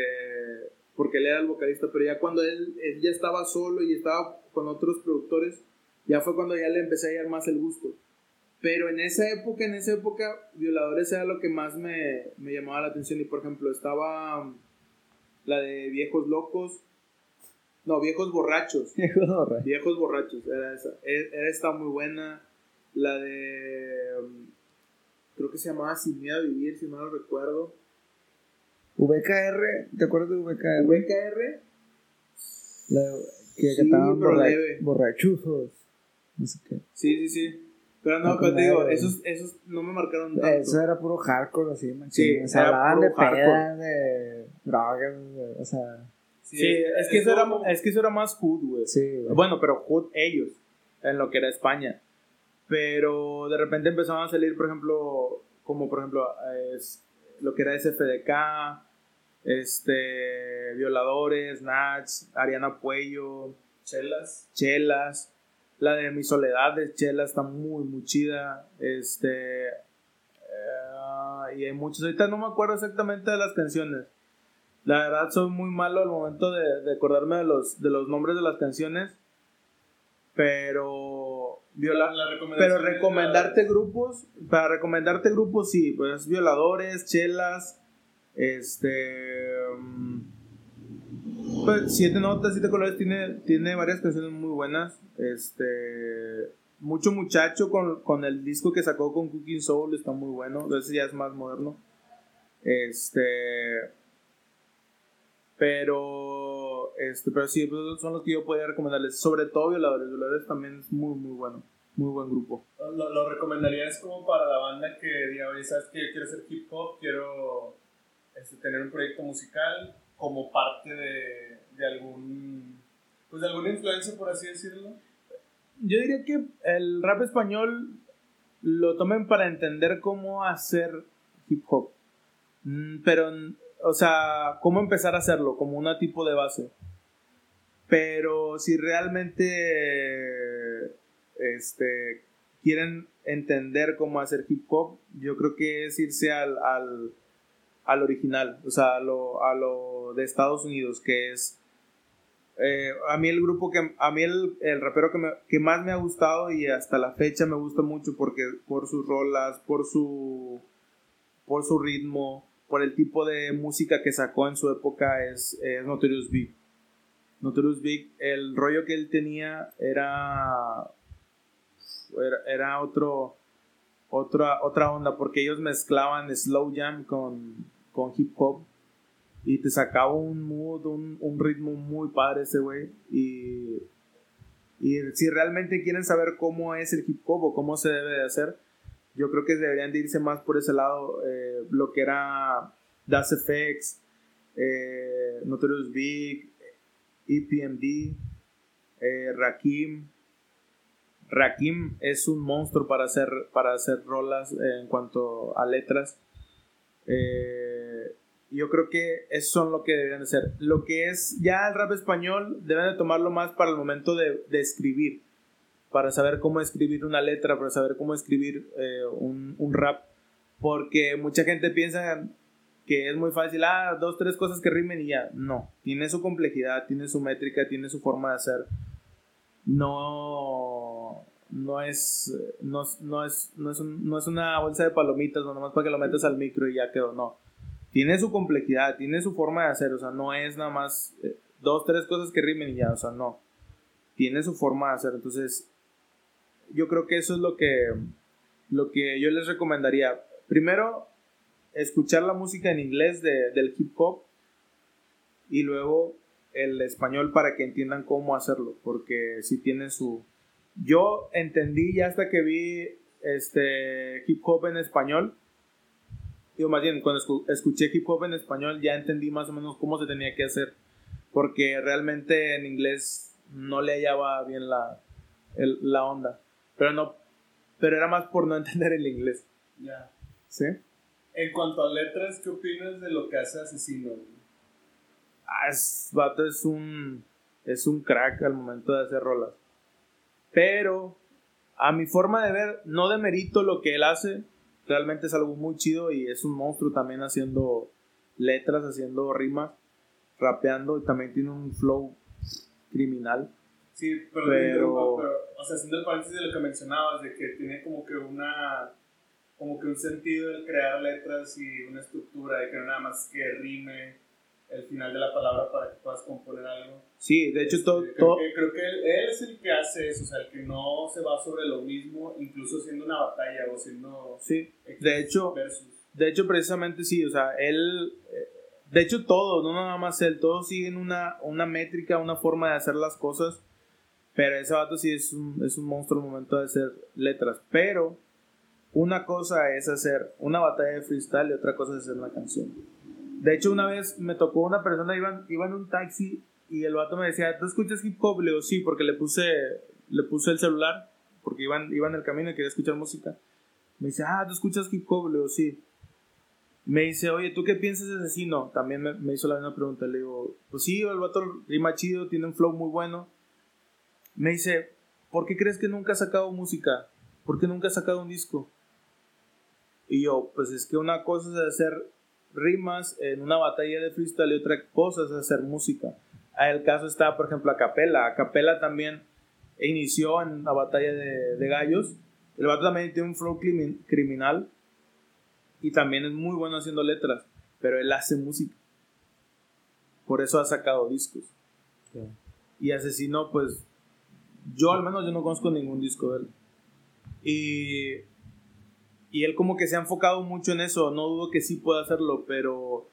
Porque él era el vocalista, pero ya cuando él, él ya estaba solo y estaba con otros productores, ya fue cuando ya le empecé a hallar más el gusto. Pero en esa época, en esa época, Violadores era lo que más me, me llamaba la atención. Y por ejemplo, estaba um, la de Viejos Locos. No, Viejos Borrachos. Viejos borrachos. Viejos Borrachos, era esa. E- Era esta muy buena. La de. um, creo que se llamaba Sin Miedo a Vivir, si no lo recuerdo. VKR, ¿te acuerdas de VKR? VKR. La que Sí, cantaban borra- borrachuzos. No sé qué. Sí, sí, sí. Pero no, pero te digo, esos, esos no me marcaron tanto. Eso era puro hardcore, así, machín. Sí, O sea, era hablaban de pedas, de drogas, o sea, Sí, es, que eso era, es que eso era más hood, güey. sí, güey. Bueno, pero hood ellos, en lo que era España. Pero de repente empezaban a salir, por ejemplo, como por ejemplo, es, lo que era SFDK, este, Violadores, Nats, Ariana Puello, Chelas. Chelas. La de Mi Soledad de Chelas está muy, muy chida. Este. eh, y hay muchos. Ahorita no me acuerdo exactamente de las canciones. La verdad, soy muy malo al momento de, de acordarme de los, de los nombres de las canciones. Pero. Viola, pero recomendarte grupos, para recomendarte grupos, sí, pues violadores, chelas, este. mm, Pues siete notas, siete colores, tiene, tiene varias canciones muy buenas. Este. Mucho muchacho con, con el disco que sacó con Cooking Soul está muy bueno. Ese ya es más moderno. Este. Pero. Este, pero sí, pues, son los que yo podría recomendarles. Sobre todo Violadores. Violadores también es muy, muy bueno. Muy buen grupo. Lo, lo recomendarías como para la banda que diga, oye, ¿sabes qué? Quiero hacer hip hop, quiero este, tener un proyecto musical como parte de, de algún, pues de alguna influencia, por así decirlo. Yo diría que el rap español lo tomen para entender cómo hacer hip hop. Mm, Pero, o sea, cómo empezar a hacerlo, como una tipo de base. Pero si realmente este, quieren entender cómo hacer hip hop, yo creo que es irse al, al, al original, o sea, a lo, a lo de Estados Unidos, que es eh, a mí el grupo que a mí el, el rapero que, me- que más me ha gustado y hasta la fecha me gusta mucho porque por sus rolas por su por su ritmo por el tipo de música que sacó en su época es, Notorious Big Notorious Big el rollo que él tenía era era, era otro otra otra onda porque ellos mezclaban slow jam con, con hip hop y te sacaba un mood, un, un ritmo muy padre ese güey. Y, y si realmente quieren saber cómo es el hip hop o cómo se debe de hacer, yo creo que deberían de irse más por ese lado. eh, lo que era Das FX, eh, Notorious Big, EPMD, eh, Rakim. Rakim es un monstruo para hacer, para hacer rolas en cuanto a letras. Yo creo que eso son lo que deberían de hacer. Lo que es ya el rap español, deben de tomarlo más para el momento de, de escribir. Para saber cómo escribir una letra, para saber cómo escribir eh, un, un rap. Porque mucha gente piensa que es muy fácil, ah, dos, tres cosas que rimen y ya. No, tiene su complejidad, tiene su métrica, tiene su forma de hacer. No, no es, no, no es, no es, no es una bolsa de palomitas, no nomás para que lo metas al micro y ya quedó, no tiene su complejidad, tiene su forma de hacer, o sea, no es nada más eh, dos, tres cosas que rimen y ya, o sea, no. Tiene su forma de hacer, entonces yo creo que eso es lo que lo que yo les recomendaría. Primero, escuchar la música en inglés de- del hip hop y luego el español para que entiendan cómo hacerlo, porque si tiene su... Yo entendí ya hasta que vi este hip hop en español, Digo, más bien, cuando escu- escuché hip hop en español ya entendí más o menos cómo se tenía que hacer. Porque realmente en inglés no le hallaba bien la, el- la onda. Pero no, pero era más por no entender el inglés. Ya. ¿Sí? En cuanto a letras, ¿qué opinas de lo que hace Asesino? Ah, es, vato es un, es un crack al momento de hacer rolas. Pero, a mi forma de ver, no demerito lo que él hace. realmente es algo muy chido y es un monstruo también haciendo letras, haciendo rimas, rapeando y también tiene un flow criminal. Sí, pero, pero, o sea, haciendo el paréntesis de lo que mencionabas, de que tiene como que una como que un sentido de crear letras y una estructura, de que no nada más que rime el final de la palabra para que puedas componer algo. Sí, de hecho Este, todo... creo, todo Que, creo que él, él es el que hace eso, o sea, el que no se va sobre lo mismo, incluso siendo una batalla o siendo... sí, de hecho, versus. de hecho precisamente sí, o sea, él... eh, De hecho todos, no nada más él, todos siguen una, una métrica, una forma de hacer las cosas, pero ese vato sí es un, es un monstruo al momento de hacer letras, pero una cosa es hacer una batalla de freestyle y otra cosa es hacer una canción. De hecho, una vez me tocó una persona, iba, iba en un taxi y el vato me decía, ¿tú escuchas hip hop? Le digo, sí, porque le puse, le puse el celular, porque iba, en- iba en el camino y quería escuchar música. Me dice, ah, ¿tú escuchas hip hop? Le digo, sí. Me dice, oye, ¿tú qué piensas de Asesino? También me, me hizo la misma pregunta. Le digo, pues sí, el vato rima chido, tiene un flow muy bueno. Me dice, ¿por qué crees que nunca ha sacado música? ¿Por qué nunca ha sacado un disco? Y yo, pues es que una cosa es hacer rimas en una batalla de freestyle y otra cosa es hacer música. El caso está, por ejemplo, a Capela. A Capela también inició en la batalla de, de gallos. El vato también tiene un flow crimi- criminal y también es muy bueno haciendo letras, pero él hace música. Por eso ha sacado discos. Y Asesino, pues, yo al menos yo no conozco ningún disco de él. Y, y él como que se ha enfocado mucho en eso. No dudo que sí pueda hacerlo, pero...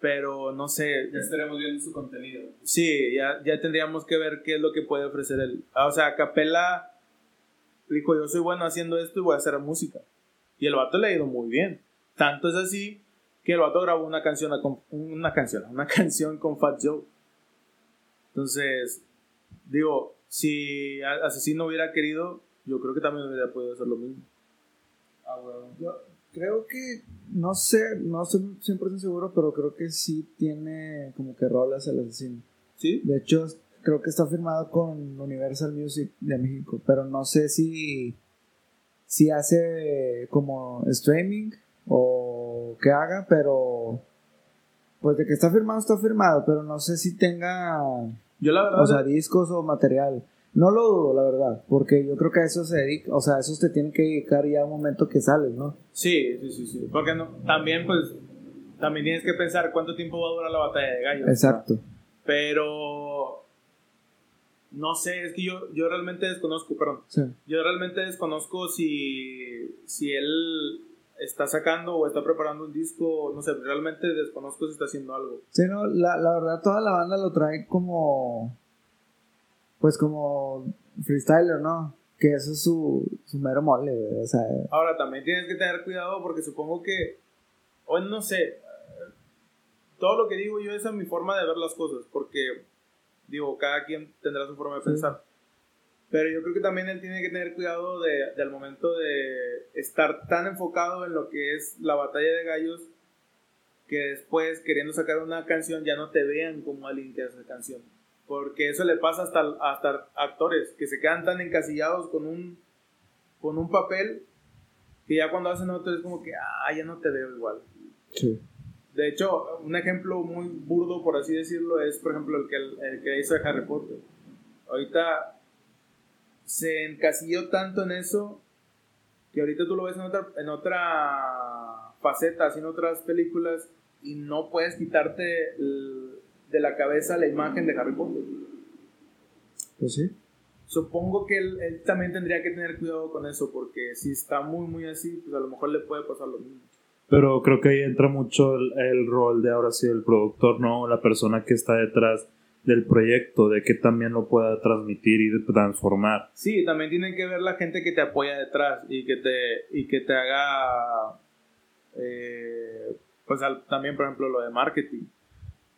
Pero no sé. Ya estaremos viendo su contenido. Sí, ya, ya tendríamos que ver qué es lo que puede ofrecer él. Ah, O sea, Capela dijo, yo soy bueno haciendo esto y voy a hacer música. Y el vato le ha ido muy bien. Tanto es así que el vato grabó una canción, una canción, una canción con Fat Joe. Entonces, digo, si Asesino hubiera querido, yo creo que también hubiera podido hacer lo mismo. Ah, bueno. Yo creo que, no sé, no estoy 100% seguro, pero creo que sí tiene como que rolas el asesino. ¿Sí? De hecho, creo que está firmado con Universal Music de México, pero no sé si, si hace como streaming o qué haga, pero pues de que está firmado, está firmado, pero no sé si tenga, Yo la verdad... o sea, discos o material. No lo dudo, la verdad, porque yo creo que a eso se dedica, o sea, a eso te tiene que dedicar ya un momento que sales, ¿no? Sí, sí, sí, sí. Porque no, también, pues, también tienes que pensar cuánto tiempo va a durar la batalla de gallos. Exacto. Pero no sé, es que yo, yo realmente desconozco, perdón, Sí. yo realmente desconozco si, si él está sacando o está preparando un disco, no sé, realmente desconozco si está haciendo algo. Sí, no, la, la verdad toda la banda lo trae como, pues como freestyler, ¿no? Que eso es su, su mero mole, o sea, Ahora, también tienes que tener cuidado porque supongo que, o no sé, todo lo que digo yo es mi forma de ver las cosas, porque, digo, cada quien tendrá su forma de Sí. pensar. Pero yo creo que también él tiene que tener cuidado de, del momento de estar tan enfocado en lo que es la batalla de gallos que después queriendo sacar una canción ya no te vean como alguien que hace canción. Porque eso le pasa hasta, hasta actores que se quedan tan encasillados con un, con un papel que ya cuando hacen otro es como que, ah, ya no te veo igual. sí. De hecho, un ejemplo muy burdo, por así decirlo, es, por ejemplo, el que, el que hizo de Harry Potter. Ahorita se encasilló tanto en eso que ahorita tú lo ves en otra, en otra faceta, así en otras películas, y no puedes quitarte el- de la cabeza la imagen de Harry Potter. Pues sí. Supongo que él, él también tendría que tener cuidado con eso, porque si está muy, muy así, pues a lo mejor le puede pasar lo mismo. Pero creo que ahí entra mucho el, el rol de ahora sí el productor, ¿no? La persona que está detrás del proyecto, de que también lo pueda transmitir y de transformar. Sí, también tiene que ver la gente que te apoya detrás y que te, y que te haga, eh, pues al- también por ejemplo lo de marketing.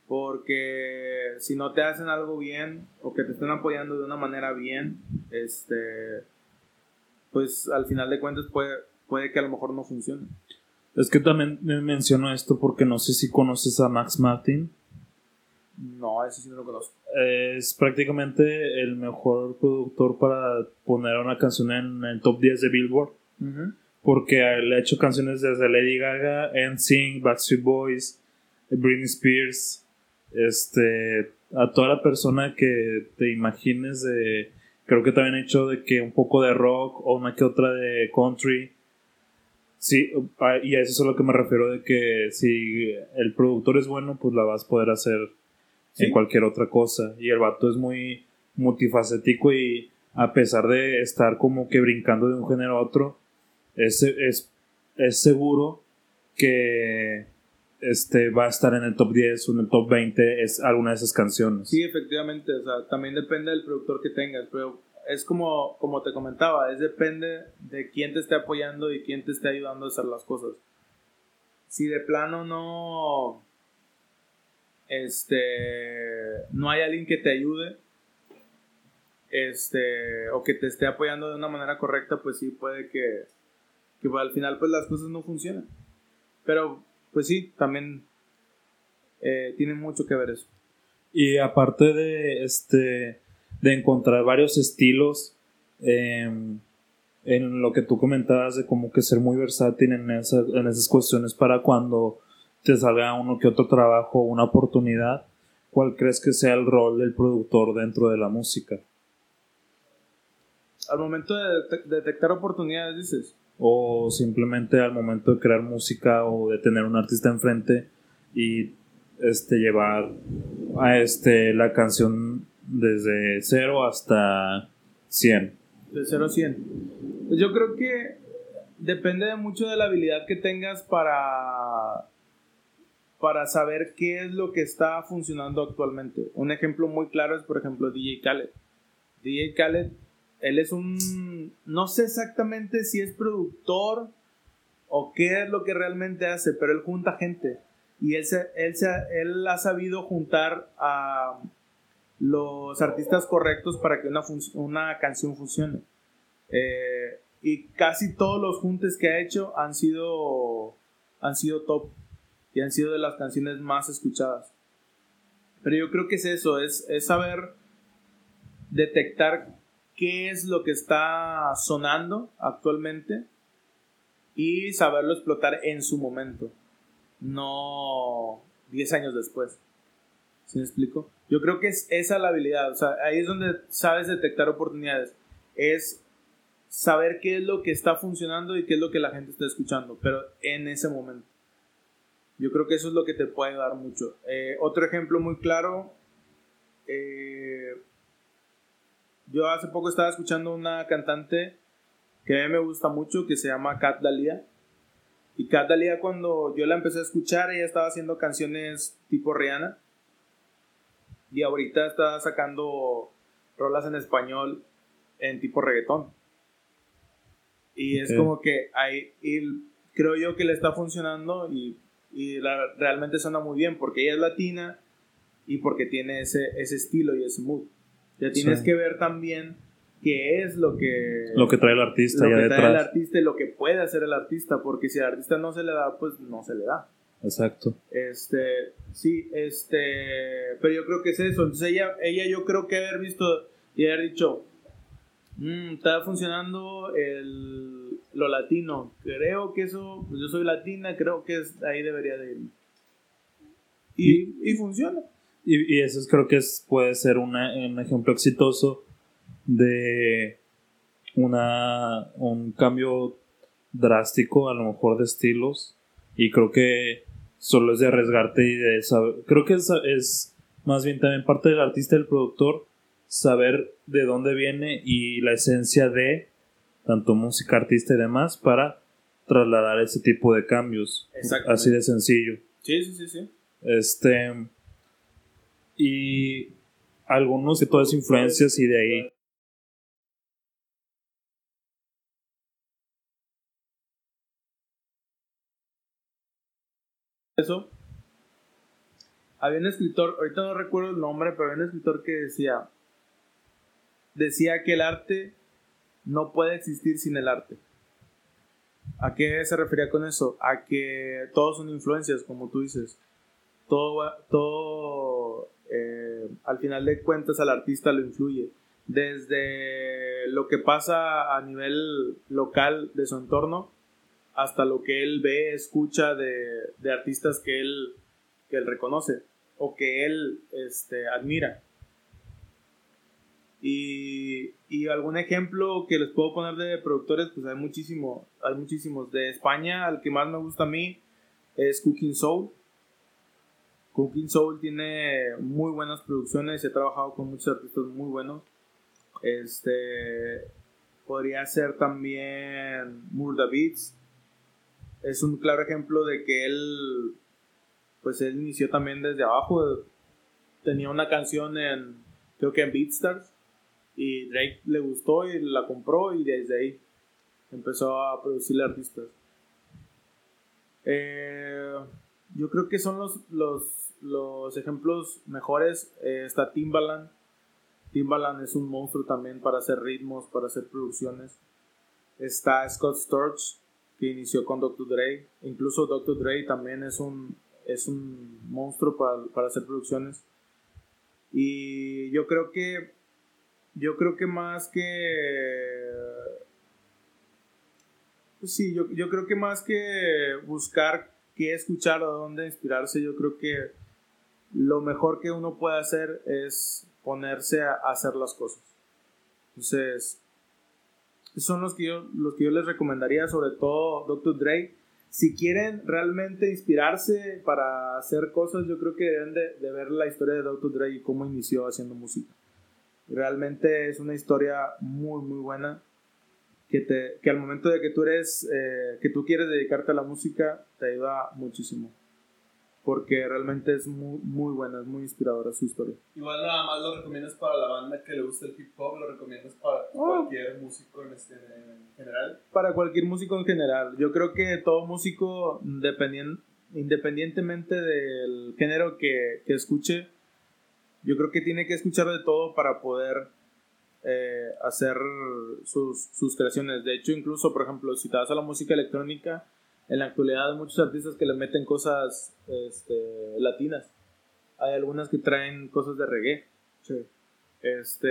Porque si no te hacen algo bien o que te estén apoyando de una manera bien, este, pues al final de cuentas puede, puede que a lo mejor no funcione. Es que también me menciono esto porque no sé si conoces a Max Martin. No, eso sí no lo conozco. Es prácticamente el mejor productor para poner una canción en el top 10 de Billboard. porque le ha hecho canciones desde Lady Gaga, NSYNC, Backstreet Boys, Britney Spears, este, a toda la persona que te imagines de, creo que también ha hecho de que un poco de rock o una que otra de country. Sí, y a eso es a lo que me refiero de que si el productor es bueno, pues la vas a poder hacer en cualquier otra cosa. Y el vato es muy multifacético y a pesar de estar como que brincando de un género a otro, es, es, es seguro que este, va a estar en el top 10 o en el top 20 es alguna de esas canciones. Sí, efectivamente, o sea, también depende del productor que tengas, pero es como, como te comentaba, es depende de quién te esté apoyando y quién te esté ayudando a hacer las cosas. Si de plano no, este, no hay alguien que te ayude, este, o que te esté apoyando de una manera correcta, pues sí puede que, que al final pues las cosas no funcionen. Pero pues sí, también eh, tiene mucho que ver eso. Y aparte de este de encontrar varios estilos em, en lo que tú comentabas de como que ser muy versátil en, en esas cuestiones para cuando te salga uno que otro trabajo, una oportunidad, ¿cuál crees que sea el rol del productor dentro de la música? Al momento de detectar oportunidades, dices o simplemente al momento de crear música o de tener un artista enfrente y este llevar a este la canción desde 0 hasta 100. De 0 a 100. Pues yo creo que depende mucho de la habilidad que tengas para para saber qué es lo que está funcionando actualmente. Un ejemplo muy claro es por ejemplo DJ Khaled. DJ Khaled él es un, no sé exactamente si es productor o qué es lo que realmente hace, pero él junta gente y él, se, él, se, él ha sabido juntar a los artistas correctos para que una, una canción funcione. Eh, y casi todos los juntes que ha hecho han sido, han sido top y han sido de las canciones más escuchadas. Pero yo creo que es eso, es, es saber detectar qué es lo que está sonando actualmente y saberlo explotar en su momento, no 10 años después. ¿Sí me explico? Yo creo que es esa la habilidad, o sea, ahí es donde sabes detectar oportunidades, es saber qué es lo que está funcionando y qué es lo que la gente está escuchando, pero en ese momento. Yo creo que eso es lo que te puede dar mucho. Eh, otro ejemplo muy claro, eh, yo hace poco estaba escuchando una cantante que a mí me gusta mucho, que se llama Kat Dalia. Y Kat Dalia cuando yo la empecé a escuchar, ella estaba haciendo canciones tipo Rihanna. Y ahorita está sacando rolas en español en tipo reggaetón. Y es como que ahí, creo yo que le está funcionando y, y realmente suena muy bien porque ella es latina y porque tiene ese, ese estilo y ese mood. Ya tienes que ver también qué es lo que... Lo que trae el artista lo que detrás. trae el artista y lo que puede hacer el artista, porque si al artista no se le da, pues no se le da. Exacto. Este, sí, este, pero yo creo que es eso. Entonces ella, ella yo creo que haber visto y haber dicho, mmm, está funcionando el, lo latino. Creo que eso, pues yo soy latina, creo que es, ahí debería de ir. Y, y funciona. Y, eso creo que es, puede ser un ejemplo exitoso de una, un cambio drástico a lo mejor de estilos y creo que solo es de arriesgarte y de saber creo que es, es más bien también parte del artista y del productor saber de dónde viene y la esencia de tanto música, artista y demás para trasladar ese tipo de cambios. Así de sencillo. Sí, sí, sí, sí. Este, y algunos de todas influencias y de ahí eso había un escritor ahorita no recuerdo el nombre pero había un escritor que decía decía que el arte no puede existir sin el arte ¿A qué se refería con eso? A que todos son influencias, como tú dices. Todo, todo eh, al final de cuentas al artista lo influye. Desde lo que pasa a nivel local de su entorno hasta lo que él ve, escucha de, de artistas que él, que él reconoce o que él este, admira. Y, y, algún ejemplo que les puedo poner de productores, pues hay muchísimo, hay muchísimos. De España, al que más me gusta a mí es Cooking Soul. Cooking Soul tiene muy buenas producciones, he trabajado con muchos artistas muy buenos. Este podría ser también Murda Beats. Es un claro ejemplo de que él pues él inició también desde abajo. Tenía una canción en creo que en Beatstars y Drake le gustó y la compró y desde ahí empezó a producirle artistas. Eh, yo creo que son los, los, los ejemplos mejores. Eh, está Timbaland. Timbaland es un monstruo también para hacer ritmos, para hacer producciones. Está Scott Storch, que inició con Dr. Dre. Incluso Dr. Dre también es un, es un monstruo para, para hacer producciones. Y yo creo que yo creo que más que pues sí, yo, yo creo que más que buscar qué escuchar o dónde inspirarse, yo creo que lo mejor que uno puede hacer es ponerse a hacer las cosas. Entonces, son los que yo, los que yo les recomendaría, sobre todo Dr. Dre. Si quieren realmente inspirarse para hacer cosas, yo creo que deben de, de ver la historia de Dr. Dre y cómo inició haciendo música. Realmente es una historia muy, muy buena que, te, que al momento de que tú eres, eh, que tú quieres dedicarte a la música, te ayuda muchísimo. Porque realmente es muy, muy buena, es muy inspiradora su historia. Igual nada más lo recomiendas para la banda que le gusta el hip hop, lo recomiendas para oh. cualquier músico en, este, en general. Para cualquier músico en general. Yo creo que todo músico, independientemente del género que, que escuche, yo creo que tiene que escuchar de todo para poder eh, hacer sus, sus, creaciones. De hecho, incluso, por ejemplo, si te vas a la música electrónica, en la actualidad hay muchos artistas que le meten cosas este, latinas. Hay algunas que traen cosas de reggae. Sí. Este,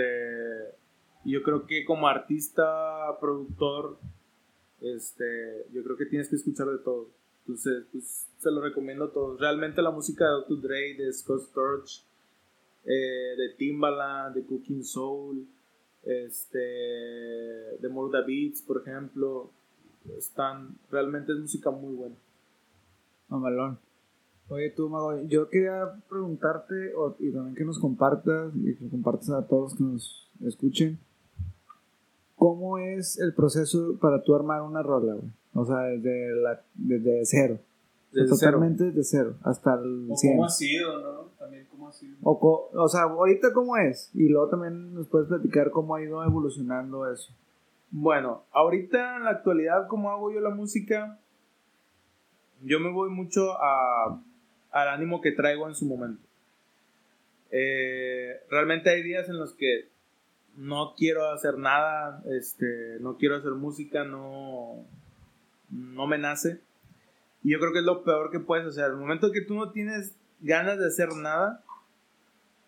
yo creo que como artista, productor, este, yo creo que tienes que escuchar de todo. Entonces, pues, se lo recomiendo a todos. Realmente la música de Dr. Dre, de Scott Storch, eh, de Timbaland, de Cooking Soul, este, de Murda Beats, por ejemplo, están, realmente es música muy buena. Mamalón. Oye, tú, Mago, yo quería preguntarte, y también que nos compartas, y que compartas a todos que nos escuchen, ¿cómo es el proceso para tú armar una rola, güey? O sea, desde, la, desde cero. Desde totalmente cero. desde cero, hasta el 100. ¿Cómo ha sido, no? También cómo ha sido. O, o sea, ahorita cómo es. Y luego también nos puedes platicar cómo ha ido evolucionando eso. Bueno, ahorita en la actualidad, ¿cómo hago yo la música? Yo me voy mucho a, al ánimo que traigo en su momento. Eh, realmente hay días en los que no quiero hacer nada, este, no quiero hacer música, no, no me nace. Y yo creo que es lo peor que puedes hacer. El momento que tú no tienes ganas de hacer nada,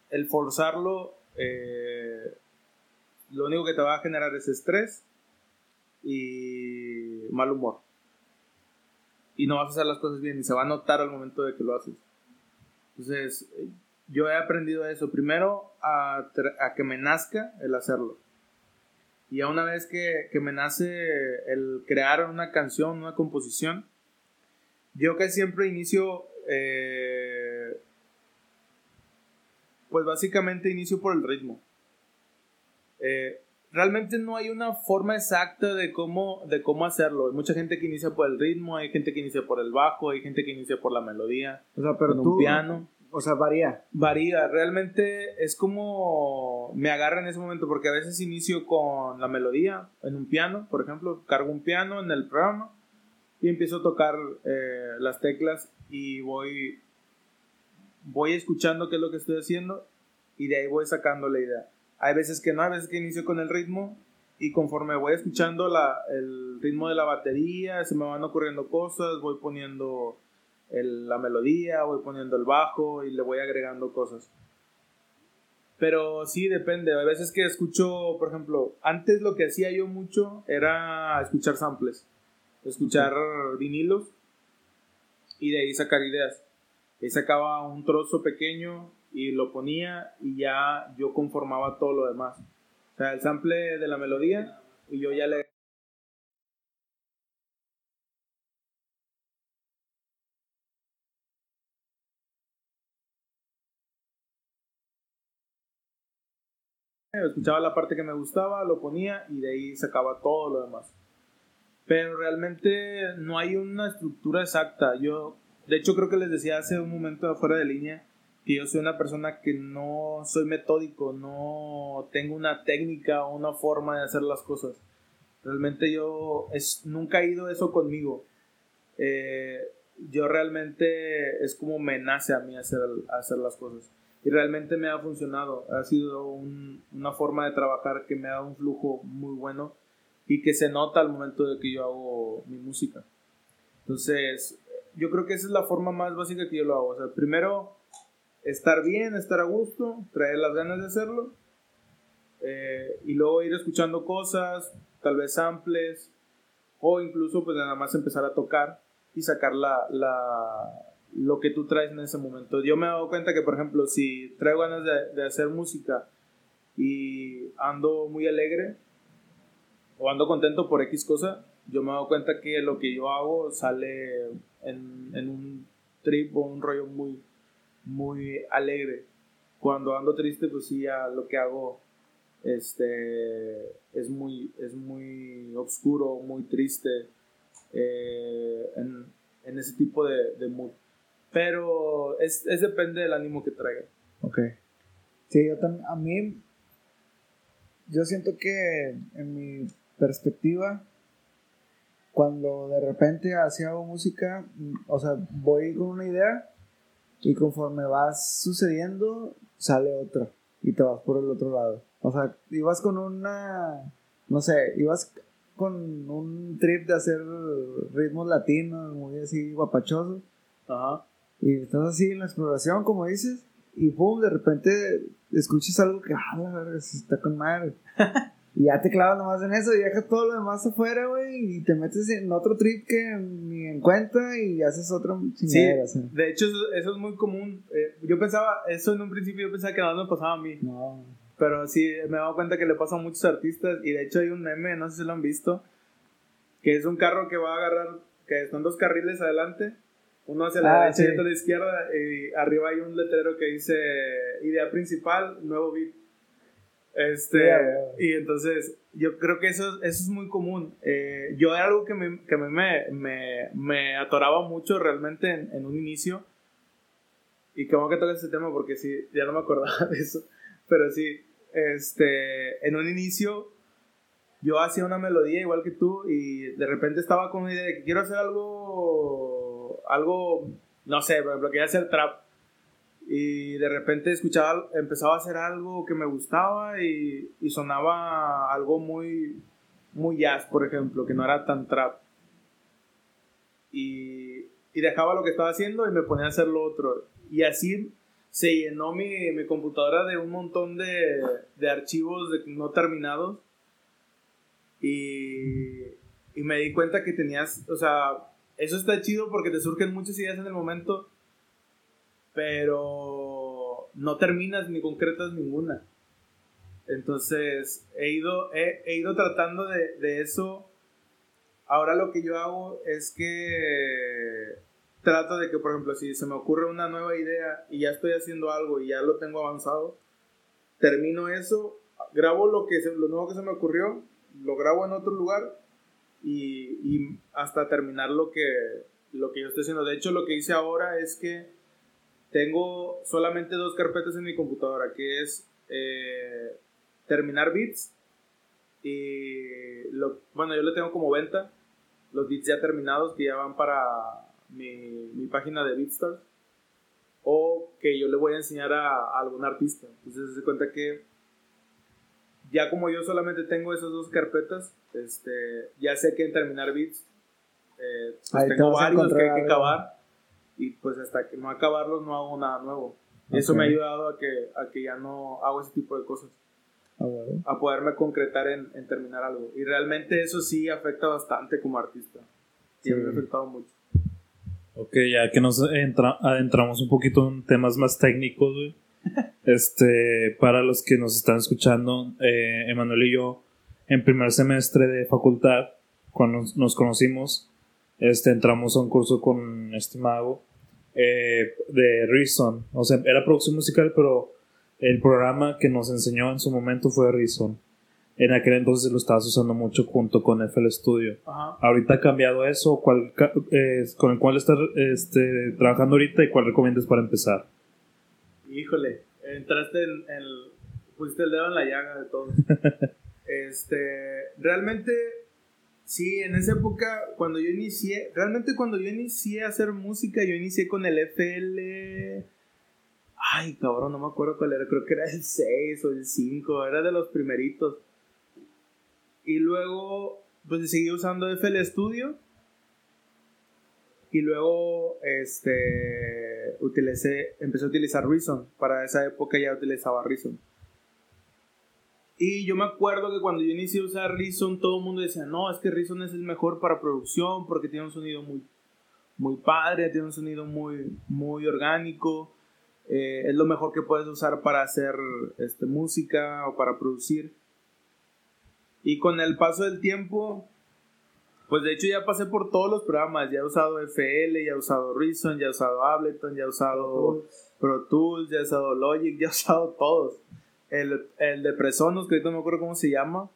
el forzarlo, eh, lo único que te va a generar es estrés y mal humor. Y no vas a hacer las cosas bien y se va a notar al momento de que lo haces. Entonces, yo he aprendido eso. Primero, a, a que me nazca el hacerlo. Y a una vez que, que, me nace el crear una canción, una composición, yo que siempre inicio eh, pues básicamente inicio por el ritmo. Eh, realmente no hay una forma exacta de cómo, de cómo hacerlo. Hay mucha gente que inicia por el ritmo, hay gente que inicia por el bajo, hay gente que inicia por la melodía. O sea, pero un piano. O sea, varía. Varía, realmente es como me agarra en ese momento, porque a veces inicio con la melodía en un piano, por ejemplo, cargo un piano en el programa y empiezo a tocar eh, las teclas y voy voy escuchando qué es lo que estoy haciendo y de ahí voy sacando la idea. Hay veces que no, hay veces que inicio con el ritmo y conforme voy escuchando la, el ritmo de la batería, se me van ocurriendo cosas, voy poniendo la melodía, voy poniendo el bajo y le voy agregando cosas. Pero sí, depende. Hay veces que escucho, por ejemplo, antes lo que hacía yo mucho era escuchar samples. Escuchar vinilos y de ahí sacar ideas. Ahí sacaba un trozo pequeño y lo ponía y ya yo conformaba todo lo demás. O sea, el sample de la melodía y yo ya le escuchaba la parte que me gustaba, lo ponía y de ahí sacaba todo lo demás. Pero realmente no hay una estructura exacta. Yo, de hecho, creo que les decía hace un momento fuera de línea que yo soy una persona que no soy metódico, no tengo una técnica o una forma de hacer las cosas. Realmente yo es, nunca he ido eso conmigo. Eh, yo realmente es como me nace a mí hacer, hacer las cosas y realmente me ha funcionado. Ha sido una forma de trabajar que me ha dado un flujo muy bueno y que se nota al momento de que yo hago mi música. Entonces, yo creo que esa es la forma más básica que yo lo hago. O sea, primero, estar bien, estar a gusto, traer las ganas de hacerlo. Eh, y luego ir escuchando cosas, tal vez samples, o incluso pues nada más empezar a tocar y sacar la, lo que tú traes en ese momento. Yo me he dado cuenta que, por ejemplo, si traigo ganas de, hacer música y ando muy alegre o ando contento por X cosa, yo me dado cuenta que lo que yo hago sale en, en un trip o un rollo muy, muy alegre. Cuando ando triste, pues sí, ya lo que hago este, es, muy, es muy oscuro, muy triste eh, en, en, ese tipo de, de mood. Pero es, es depende del ánimo que traiga. Ok. Sí, yo también, a mí, yo siento que en mi perspectiva, cuando de repente hacía música, o sea, voy con una idea y conforme vas sucediendo, sale otra y te vas por el otro lado. O sea, ibas con una, no sé, ibas con un trip de hacer ritmos latinos, muy así guapachosos. Ajá. Y estás así en la exploración, como dices, y pum, de repente escuchas algo que, ah, la verga, se está con madre. y ya te clavas nomás en eso y dejas todo lo demás afuera, güey, y te metes en otro trip que ni en cuenta y haces otro sí, de hecho, eso, es muy común. Eh, yo pensaba, eso en un principio yo pensaba que nada me pasaba a mí. No. Pero sí, me he dado cuenta que le pasa a muchos artistas, y de hecho hay un meme, no sé si lo han visto, que es un carro que va a agarrar, que están dos carriles adelante uno hacia la ah, derecha y otro a la izquierda. Y arriba hay un letrero que dice idea principal, nuevo beat. Este, y entonces yo creo que eso, eso es muy común. Eh, yo era algo que, me, que me, me, me, atoraba mucho realmente en, en, un inicio. Y como que tocas ese tema porque sí, ya no me acordaba de eso. Pero sí, este, en un inicio yo hacía una melodía igual que tú y de repente estaba con una idea de que quiero hacer algo algo, no sé, por ejemplo, quería hacer trap. Y de repente escuchaba, empezaba a hacer algo que me gustaba y, y sonaba algo muy, muy jazz, por ejemplo, que no era tan trap. Y, y, dejaba lo que estaba haciendo y me ponía a hacer lo otro. Y así se llenó mi, mi computadora de un montón de, de archivos de no terminados. Y, y me di cuenta que tenías, o sea, eso está chido porque te surgen muchas ideas en el momento, pero no terminas ni concretas ninguna. Entonces, he ido, he, ido tratando de, eso. Ahora lo que yo hago es que trato de que, por ejemplo, si se me ocurre una nueva idea y ya estoy haciendo algo y ya lo tengo avanzado, termino eso, grabo lo, que lo nuevo que se me ocurrió, lo grabo en otro lugar y, y, hasta terminar lo que, lo que yo estoy haciendo. De hecho, lo que hice ahora es que tengo solamente dos carpetas en mi computadora, que es eh, terminar bits y lo, bueno, yo le tengo como venta los bits ya terminados que ya van para mi, mi página de Beatstars o que yo le voy a enseñar a, a algún artista. Entonces se cuenta que ya como yo solamente tengo esas dos carpetas, este, ya sé que en terminar beats, eh, pues tengo varios que hay que acabar y pues hasta que no acabarlos no hago nada nuevo. Y eso me ha ayudado a que, a que ya no hago ese tipo de cosas. Ah, a poderme concretar en, en, terminar algo. Y realmente eso sí afecta bastante como artista. y me ha afectado mucho. Ok, ya que nos adentramos un poquito en temas más técnicos, güey. este, para los que nos están escuchando, eh, Emanuel y yo, en primer semestre de facultad, cuando nos conocimos, este, entramos a un curso con este mago eh, de Reason. O sea, era producción musical, pero el programa que nos enseñó en su momento fue Reason. En aquel entonces lo estabas usando mucho junto con FL Studio. Ahorita ha cambiado eso. ¿Cuál, eh, ¿Con el cual estás este, trabajando ahorita y cuál recomiendas para empezar? Híjole, entraste en el. pusiste el dedo en la llaga de todo. este, realmente Sí, en esa época, cuando yo inicié, realmente cuando yo inicié a hacer música, yo inicié con el FL. Ay, cabrón, no me acuerdo cuál era, creo que era el 6 o el 5, era de los primeritos. Y luego, pues seguí usando FL Studio. Y luego, este, utilicé, empecé a utilizar Reason. Para esa época ya utilizaba Reason. Y yo me acuerdo que cuando yo inicié a usar Reason, todo el mundo decía, no, es que Reason es el mejor para producción porque tiene un sonido muy, muy padre, tiene un sonido muy, muy orgánico, eh, es lo mejor que puedes usar para hacer este, música o para producir. Y con el paso del tiempo, pues de hecho ya pasé por todos los programas, ya he usado FL, ya he usado Reason, ya he usado Ableton, ya he usado Pro Tools, ya he usado Logic, ya he usado todos. El, el de Presonos, que no me acuerdo cómo se llama.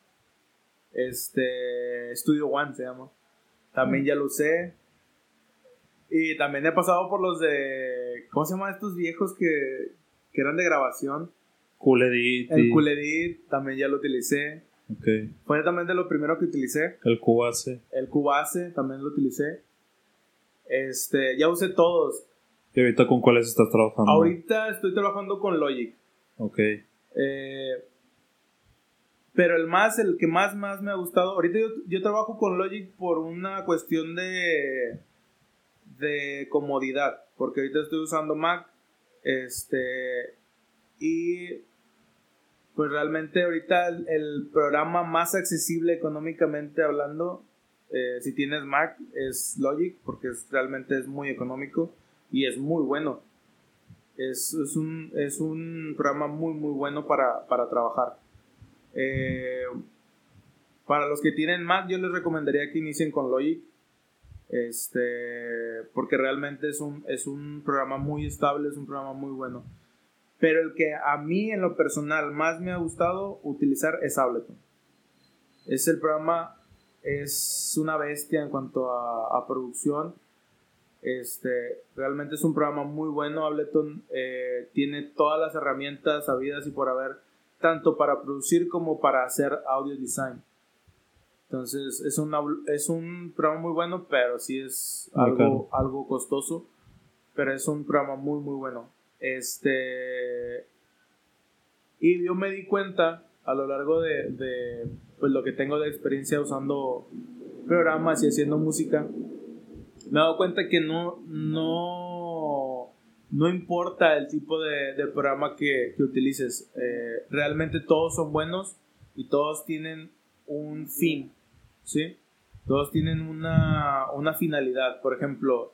Este. Studio One se llama. También ya lo usé. Y también he pasado por los de. ¿Cómo se llaman estos viejos que, que eran de grabación? Cool Edit. El Cool Edit también ya lo utilicé. Okay. Fue también de lo primero que utilicé. El Cubase. El Cubase también lo utilicé. Este, ya usé todos. ¿Y ahorita con cuáles estás trabajando? Ahorita estoy trabajando con Logic. Ok. Eh, pero el más, el que más, más me ha gustado, ahorita yo, trabajo con Logic por una cuestión de, de comodidad, porque ahorita estoy usando Mac, este, y pues realmente ahorita el, programa más accesible económicamente hablando, eh, si tienes Mac, es Logic, porque realmente es muy económico y es muy bueno. Es, un, es un programa muy, muy bueno para, trabajar. Eh, para los que tienen Mac, yo les recomendaría que inicien con Logic. Este, porque realmente es un, es un programa muy estable, es un programa muy bueno. Pero el que a mí en lo personal más me ha gustado utilizar es Ableton. Es el programa, es una bestia en cuanto a producción este, realmente es un programa muy bueno. Ableton eh, tiene todas las herramientas sabidas y por haber, tanto para producir como para hacer audio design. Entonces, es, es un programa muy bueno, pero sí es algo, algo costoso. Pero es un programa muy, muy bueno. Este. Y yo me di cuenta a lo largo de, de pues, lo que tengo de experiencia usando programas y haciendo música me he dado cuenta que no, no, no importa el tipo de, programa que, utilices. Eh, realmente todos son buenos y todos tienen un fin, ¿sí? Todos tienen una, finalidad. Por ejemplo,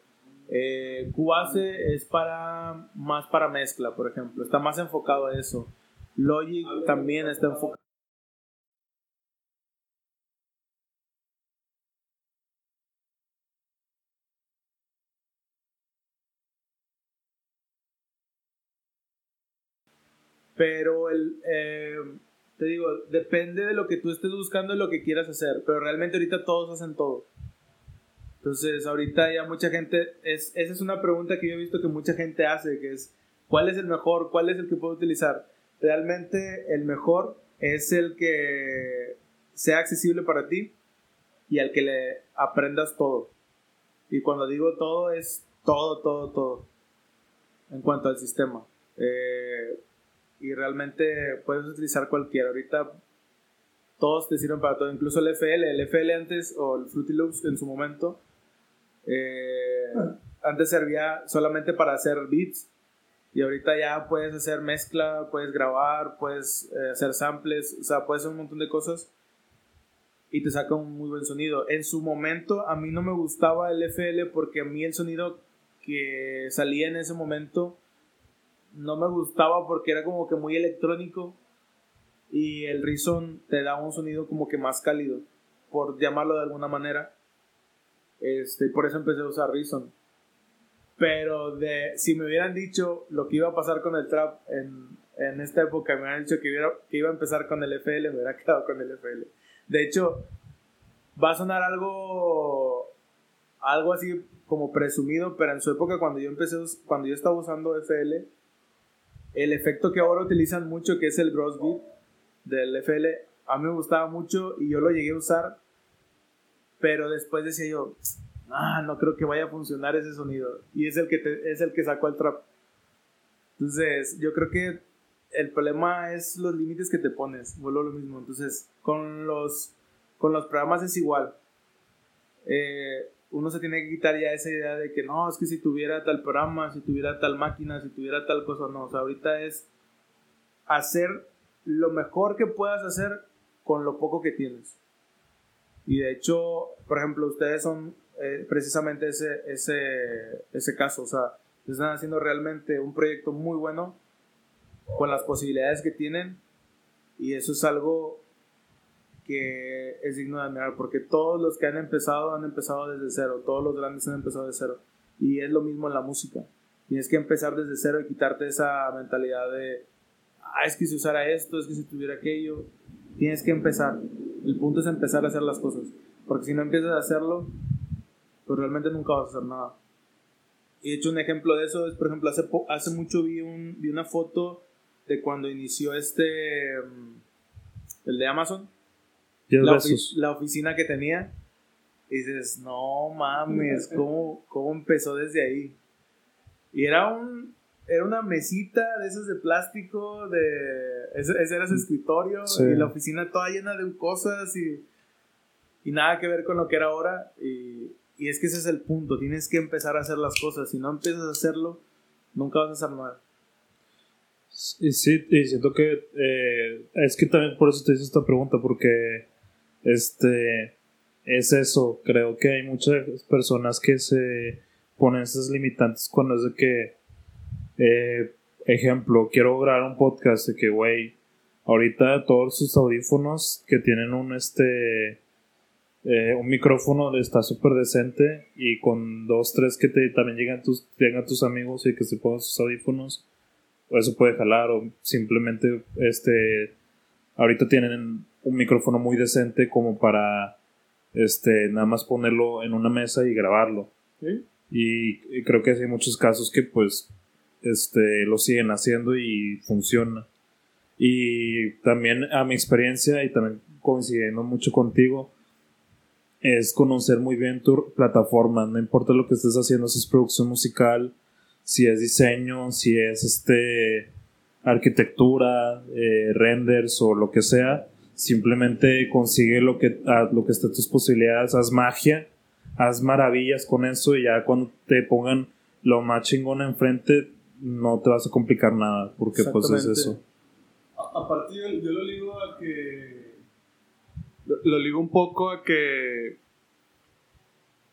eh, Cubase es para más para mezcla, por ejemplo. Está más enfocado a eso. Logic también está enfocado Pero el, eh, te digo, depende de lo que tú estés buscando y lo que quieras hacer. Pero realmente ahorita todos hacen todo. Entonces, ahorita ya mucha gente, es, esa es una pregunta que yo he visto que mucha gente hace, que es, ¿cuál es el mejor? ¿Cuál es el que puedo utilizar? Realmente el mejor es el que sea accesible para ti y al que le aprendas todo. Y cuando digo todo es todo, todo, todo. En cuanto al sistema. Eh, y realmente puedes utilizar cualquiera. Ahorita todos te sirven para todo, incluso el FL. El FL antes, o el Fruity Loops en su momento, eh, antes servía solamente para hacer beats. Y ahorita ya puedes hacer mezcla, puedes grabar, puedes eh, hacer samples, o sea, puedes hacer un montón de cosas. y te saca un muy buen sonido. En su momento a mí no me gustaba el FL porque a mí el sonido que salía en ese momento no me gustaba porque era como que muy electrónico y el Reason te da un sonido como que más cálido, por llamarlo de alguna manera. Este, por eso empecé a usar Reason. Pero de, si me hubieran dicho lo que iba a pasar con el trap en, en esta época, me hubieran dicho que, que iba a empezar con el FL, me hubiera quedado con el FL. De hecho, va a sonar algo, algo así como presumido, pero en su época cuando yo empecé, cuando yo estaba usando FL, el efecto que ahora utilizan mucho, que es el gross beat del FL, a mí me gustaba mucho y yo lo llegué a usar, pero después decía yo, ah, no creo que vaya a funcionar ese sonido. Y es el que, es el que sacó el trap. Entonces, yo creo que el problema es los límites que te pones, vuelvo lo mismo. Entonces, con los, con los programas es igual. Eh, uno se tiene que quitar ya esa idea de que no, es que si tuviera tal programa, si tuviera tal máquina, si tuviera tal cosa, no. O sea, ahorita es hacer lo mejor que puedas hacer con lo poco que tienes. Y de hecho, por ejemplo, ustedes son eh, precisamente ese, ese, ese caso. O sea, están haciendo realmente un proyecto muy bueno con las posibilidades que tienen. Y eso es algo que es digno de admirar, porque todos los que han empezado han empezado desde cero, todos los grandes han empezado de cero. Y es lo mismo en la música. Tienes que empezar desde cero y quitarte esa mentalidad de, ah, es que si usara esto, es que si tuviera aquello. Tienes que empezar. El punto es empezar a hacer las cosas. Porque si no empiezas a hacerlo, pues realmente nunca vas a hacer nada. Y de hecho un ejemplo de eso es, por ejemplo, hace, hace mucho vi, un, vi una foto de cuando inició este, mm, el de Amazon, la, la, oficina que tenía. Y dices, no mames, ¿cómo, ¿cómo empezó desde ahí? Y era un, era una mesita de esas de plástico, de ese, era su escritorio y la oficina toda llena de cosas y, y, nada que ver con lo que era ahora. Y, y, es que ese es el punto, tienes que empezar a hacer las cosas. Si no empiezas a hacerlo, nunca vas a hacer nada. Sí, sí, y siento que eh, es que también por eso te hice esta pregunta, porque este es eso, creo que hay muchas personas que se ponen esas limitantes cuando es de que, eh, ejemplo, quiero grabar un podcast de que, güey, ahorita todos sus audífonos que tienen un, este, eh, un micrófono está súper decente y con dos, tres que te, también llegan tus, llegan tus amigos y que se pongan sus audífonos, eso puede jalar o simplemente, este, ahorita tienen un micrófono muy decente como para este nada más ponerlo en una mesa y grabarlo. Y, creo que hay muchos casos que pues este lo siguen haciendo y funciona. Y también a mi experiencia y también coincidiendo mucho contigo es conocer muy bien tu plataforma, no importa lo que estés haciendo, si es producción musical, si es diseño, si es este arquitectura, eh, renders o lo que sea, simplemente consigue lo que, a, lo que esté tus posibilidades, haz magia, haz maravillas con eso y ya cuando te pongan lo más chingón enfrente, no te vas a complicar nada, porque pues es eso. Aparte yo, yo lo ligo a que... Lo, lo ligo un poco a que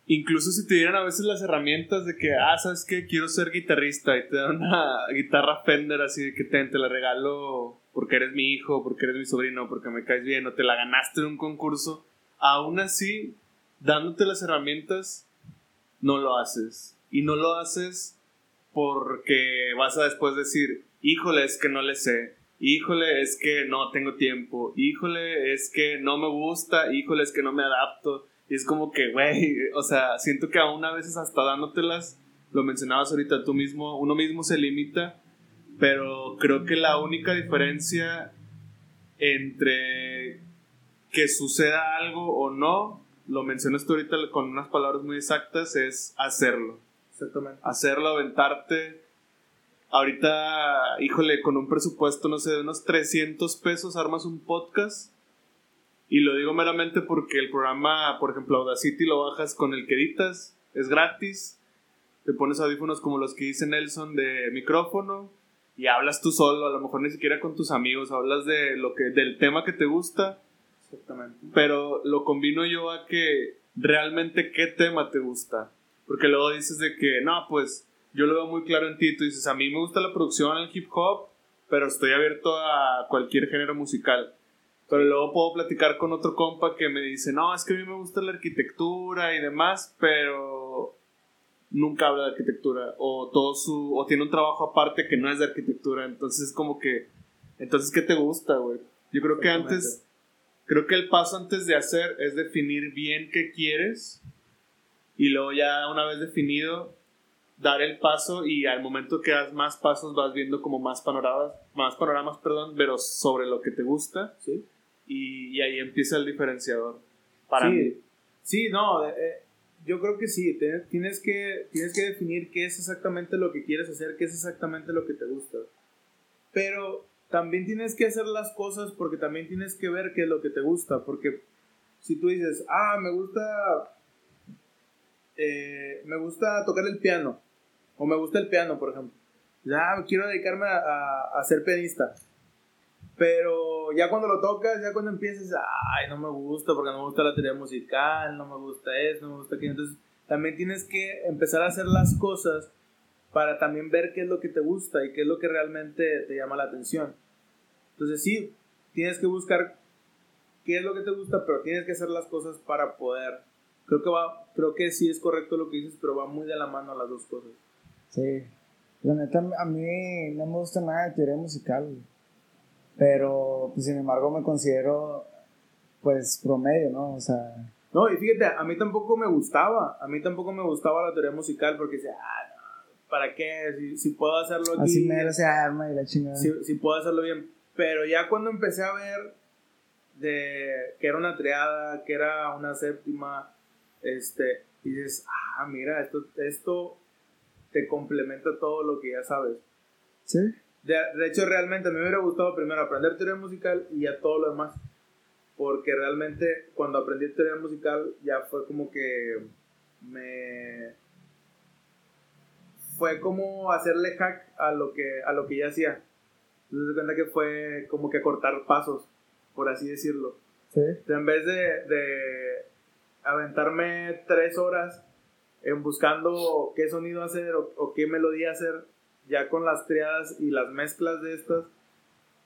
incluso si te dieran a veces las herramientas de que, ah, ¿sabes qué? Quiero ser guitarrista y te dan una guitarra Fender así de que te, te la regalo porque eres mi hijo, porque eres mi sobrino, porque me caes bien, o te la ganaste en un concurso, aún así, dándote las herramientas, no lo haces. Y no lo haces porque vas a después decir, híjole, es que no le sé, híjole, es que no tengo tiempo, híjole, es que no me gusta, híjole, es que no me adapto. Y es como que, güey, o sea, siento que aún a veces hasta dándotelas, lo mencionabas ahorita tú mismo, uno mismo se limita pero creo que la única diferencia entre que suceda algo o no, lo mencionas tú ahorita con unas palabras muy exactas, es hacerlo. Exactamente. Hacerlo, aventarte. Ahorita, híjole, con un presupuesto, no sé, de unos 300 pesos armas un podcast. Y lo digo meramente porque el programa, por ejemplo, Audacity lo bajas con el que editas, es gratis. Te pones audífonos como los que dice Nelson de micrófono y hablas tú solo, a lo mejor ni siquiera con tus amigos, hablas de lo que, del tema que te gusta Exactamente. Pero lo combino yo a que realmente qué tema te gusta. Porque luego dices de que, no, pues yo lo veo muy claro en ti. Tú dices, a mí me gusta la producción, el hip hop, pero estoy abierto a cualquier género musical. Pero luego puedo platicar con otro compa que me dice, no, es que a mí me gusta la arquitectura y demás, pero nunca habla de arquitectura. O, todo su, o tiene un trabajo aparte que no es de arquitectura. Entonces es como que, entonces, ¿qué te gusta, güey? Yo creo que antes, creo que el paso antes de hacer es definir bien qué quieres y luego ya una vez definido, dar el paso y al momento que das más pasos vas viendo como más panoramas, más panoramas, perdón, pero sobre lo que te gusta, ¿sí? Y, ahí empieza el diferenciador. Para sí, mí. sí, no, eh, eh, yo creo que sí, tienes, que, tienes que definir qué es exactamente lo que quieres hacer, qué es exactamente lo que te gusta. Pero también tienes que hacer las cosas porque también tienes que ver qué es lo que te gusta, porque si tú dices, ah, me gusta, eh, me gusta tocar el piano, o me gusta el piano, por ejemplo, ya quiero dedicarme a, a ser pianista, pero ya cuando lo tocas, ya cuando empiezas, ay, no me gusta porque no me gusta la teoría musical, no me gusta eso, no me gusta aquello. Entonces, también tienes que empezar a hacer las cosas para también ver qué es lo que te gusta y qué es lo que realmente te llama la atención. Entonces, sí, tienes que buscar qué es lo que te gusta, pero tienes que hacer las cosas para poder. Creo que va, creo que sí es correcto lo que dices, pero va muy de la mano las dos cosas. Sí. La neta, a mí no me gusta nada de teoría musical. Pero, pues, sin embargo, me considero, pues, promedio, ¿no? O sea... No, y fíjate, a mí tampoco me gustaba, a mí tampoco me gustaba la teoría musical porque decía, ah, no, ¿para qué? Si, puedo hacerlo aquí... Así me se arma y la chingada. Si, si puedo hacerlo bien. Pero ya cuando empecé a ver de que era una triada, que era una séptima, este, y dices, ah, mira, esto, esto te complementa todo lo que ya sabes. Sí. De, hecho, realmente a mí me hubiera gustado primero aprender teoría musical y ya todo lo demás. Porque realmente cuando aprendí teoría musical ya fue como que me... Fue como hacerle hack a lo que, a lo que ya hacía. Entonces se cuenta que fue como que cortar pasos, por así decirlo. Sí. en vez de, de aventarme tres horas en buscando qué sonido hacer o, o qué melodía hacer, ya con las triadas y las mezclas de estas,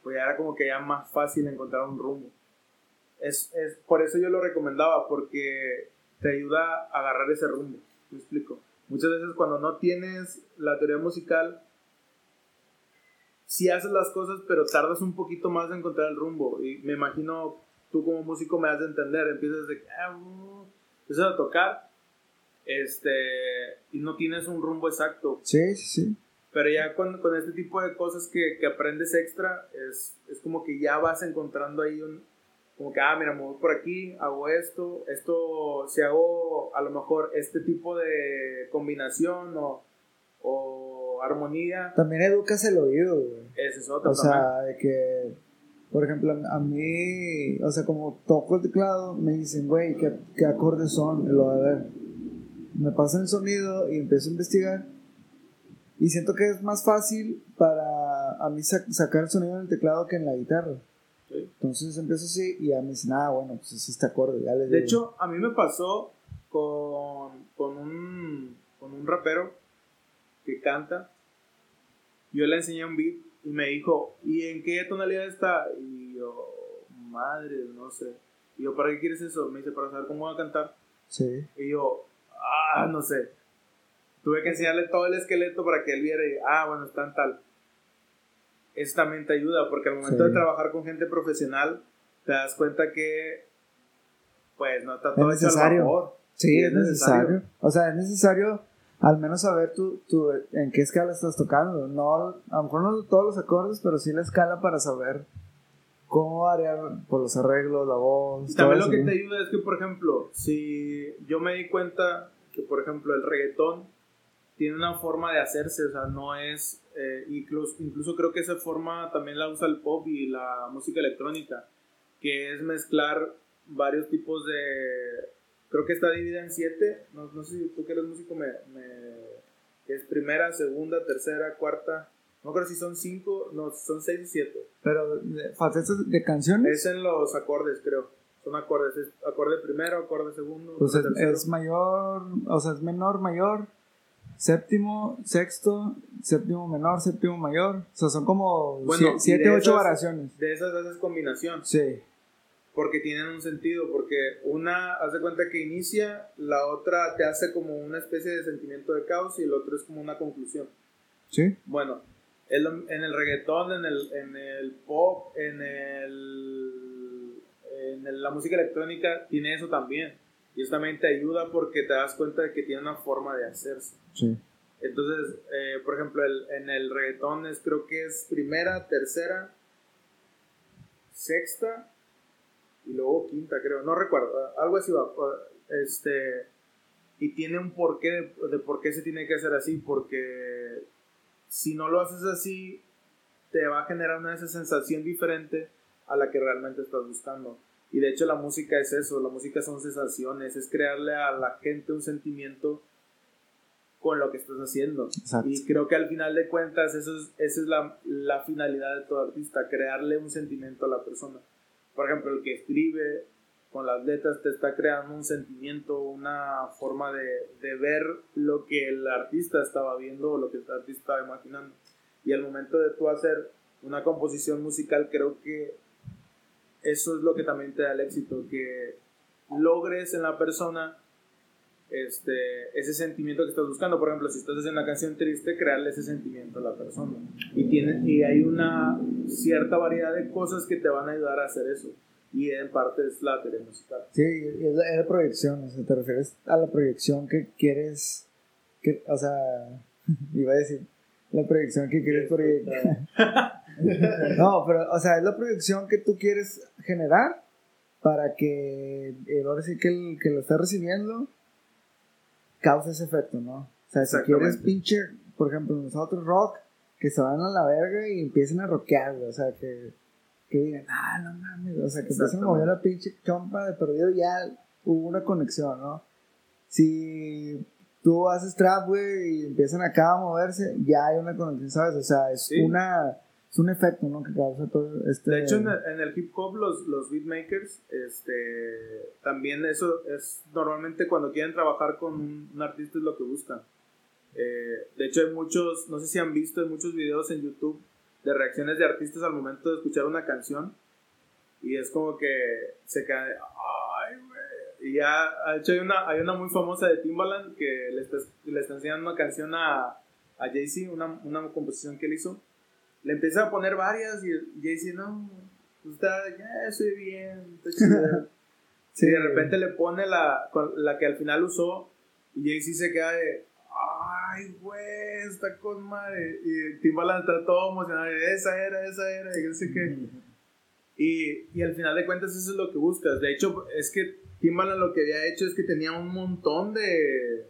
pues ya era como que ya más fácil encontrar un rumbo. Es, es, por eso yo lo recomendaba, porque te ayuda a agarrar ese rumbo. Me explico. Muchas veces cuando no tienes la teoría musical, sí haces las cosas, pero tardas un poquito más en encontrar el rumbo. Y me imagino tú como músico me has de entender, empiezas de ah, uh", empiezas a tocar este y no tienes un rumbo exacto. Sí, sí, sí. Pero ya con, con este tipo de cosas que, que aprendes extra, es, es, como que ya vas encontrando ahí un, como que, ah, mira, me voy por aquí, hago esto, esto, si hago a lo mejor este tipo de combinación o, o armonía. También educas el oído, güey. Ese es otro. O sea, de que, por ejemplo, a mí, o sea, como toco el teclado, me dicen, güey, ¿qué, ¿qué acordes son? Lo a ver, me pasan el sonido y empiezo a investigar y siento que es más fácil para a mí sacar el sonido en el teclado que en la guitarra. Entonces empiezo así y a mí dicen, ah, bueno, pues así está acorde. Ya de hecho, a mí me pasó con, con, un, con un rapero que canta. Yo le enseñé un beat y me dijo, ¿y en qué tonalidad está? Y yo, madre, no sé. Y yo, ¿para qué quieres eso? Me dice, para saber cómo va a cantar. Sí. Y yo, ah, no sé. Tuve que enseñarle todo el esqueleto para que él viera y, ah, bueno, está en tal. Eso también te ayuda, porque al momento de trabajar con gente profesional, te das cuenta que, pues, no está todo es necesario. Sí, es, necesario. O sea, es necesario al menos saber tú, tú, en qué escala estás tocando. No, a lo mejor no todos los acordes, pero sí la escala para saber cómo variar por los arreglos, la voz. También lo que te ayuda es que, por ejemplo, si yo me di cuenta que, por ejemplo, el reggaetón tiene una forma de hacerse, o sea, no es, eh, incluso, incluso creo que esa forma también la usa el pop y la música electrónica, que es mezclar varios tipos de, creo que está dividida en siete, no, no sé si tú que eres músico me, es primera, segunda, tercera, cuarta, no creo si son cinco, no, son seis y siete. Pero, ¿facetas de canciones? Es en los acordes, creo. Son acordes, es acorde primero, acorde segundo. Pues acorde es, tercero. es mayor, o sea, es menor, mayor, séptimo, sexto, séptimo menor, séptimo mayor. O sea, son como Bueno, siete, ocho esas- variaciones. De esas haces combinación. Sí, Porque tienen un sentido, porque una hace cuenta que inicia, la otra te hace como una especie de sentimiento de caos y el otro es como una conclusión. sí. Bueno, en el reggaetón, en el, en el pop, en, el, en la música electrónica, tiene eso también. Y eso también te ayuda porque te das cuenta de que tiene una forma de hacerse. Sí. Entonces, eh, por ejemplo, el- en el reggaetón es, creo que es primera, tercera, sexta y luego quinta, creo. No recuerdo, algo así va. Este, y tiene un porqué de, de por qué se tiene que hacer así, porque si no lo haces así, te va a generar una esa sensación diferente a la que realmente estás buscando. Y de hecho la música es eso, la música son sensaciones, es crearle a la gente un sentimiento con lo que estás haciendo. Exacto. Y creo que al final de cuentas eso es, esa es la, la finalidad de todo artista, crearle un sentimiento a la persona. Por ejemplo, el que escribe con las letras te está creando un sentimiento, una forma de, de ver lo que el artista estaba viendo o lo que el artista estaba imaginando. Y al momento de tú hacer una composición musical, creo que eso es lo que también te da el éxito, que logres en la persona este, ese sentimiento que estás buscando. Por ejemplo, si estás haciendo una canción triste, crearle ese sentimiento a la persona. Y, tiene, y hay una cierta variedad de cosas que te van a ayudar a hacer eso. Y en parte es la teoría musical. Sí, es la, es la proyección, o sea, te refieres a la proyección que quieres, que, o sea, iba a decir, la proyección que quieres proyectar. No, pero, o sea, es la proyección que tú quieres generar para que el, ahora sí que el que lo está recibiendo cause ese efecto, ¿no? O sea, si quieres pinche, por ejemplo, nosotros rock, que se van a la verga y empiecen a rockear, o sea, que, que digan, ah, no mames, o sea, que empiecen a mover la pinche chompa de perdido, ya hubo una conexión, ¿no? Si tú haces trap, güey, y empiezan acá a moverse, ya hay una conexión, ¿sabes? O sea, es Sí. una, es un efecto, ¿no? Que causa todo este... De hecho, en el, hip hop, los, los beatmakers, este, también eso es normalmente cuando quieren trabajar con un, artista es lo que buscan. Eh, de hecho, hay muchos, no sé si han visto, hay muchos videos en YouTube de reacciones de artistas al momento de escuchar una canción. Y es como que se de, ay, güey. Y ya, de hecho, hay una, hay una muy famosa de Timbaland que le está, le está enseñando una canción a, a Jay-Z, una, una composición que él hizo le empieza a poner varias y Jay-Z, no, pues está, ya estoy bien, está chido. Sí. Y de repente le pone la, la que al final usó y Jay-Z se queda de, ay, güey, está con madre. Y Timbaland está todo emocionado, esa era, esa era, y no sé qué. Y, y al final de cuentas eso es lo que buscas. De hecho, es que Timbaland lo que había hecho es que tenía un montón de,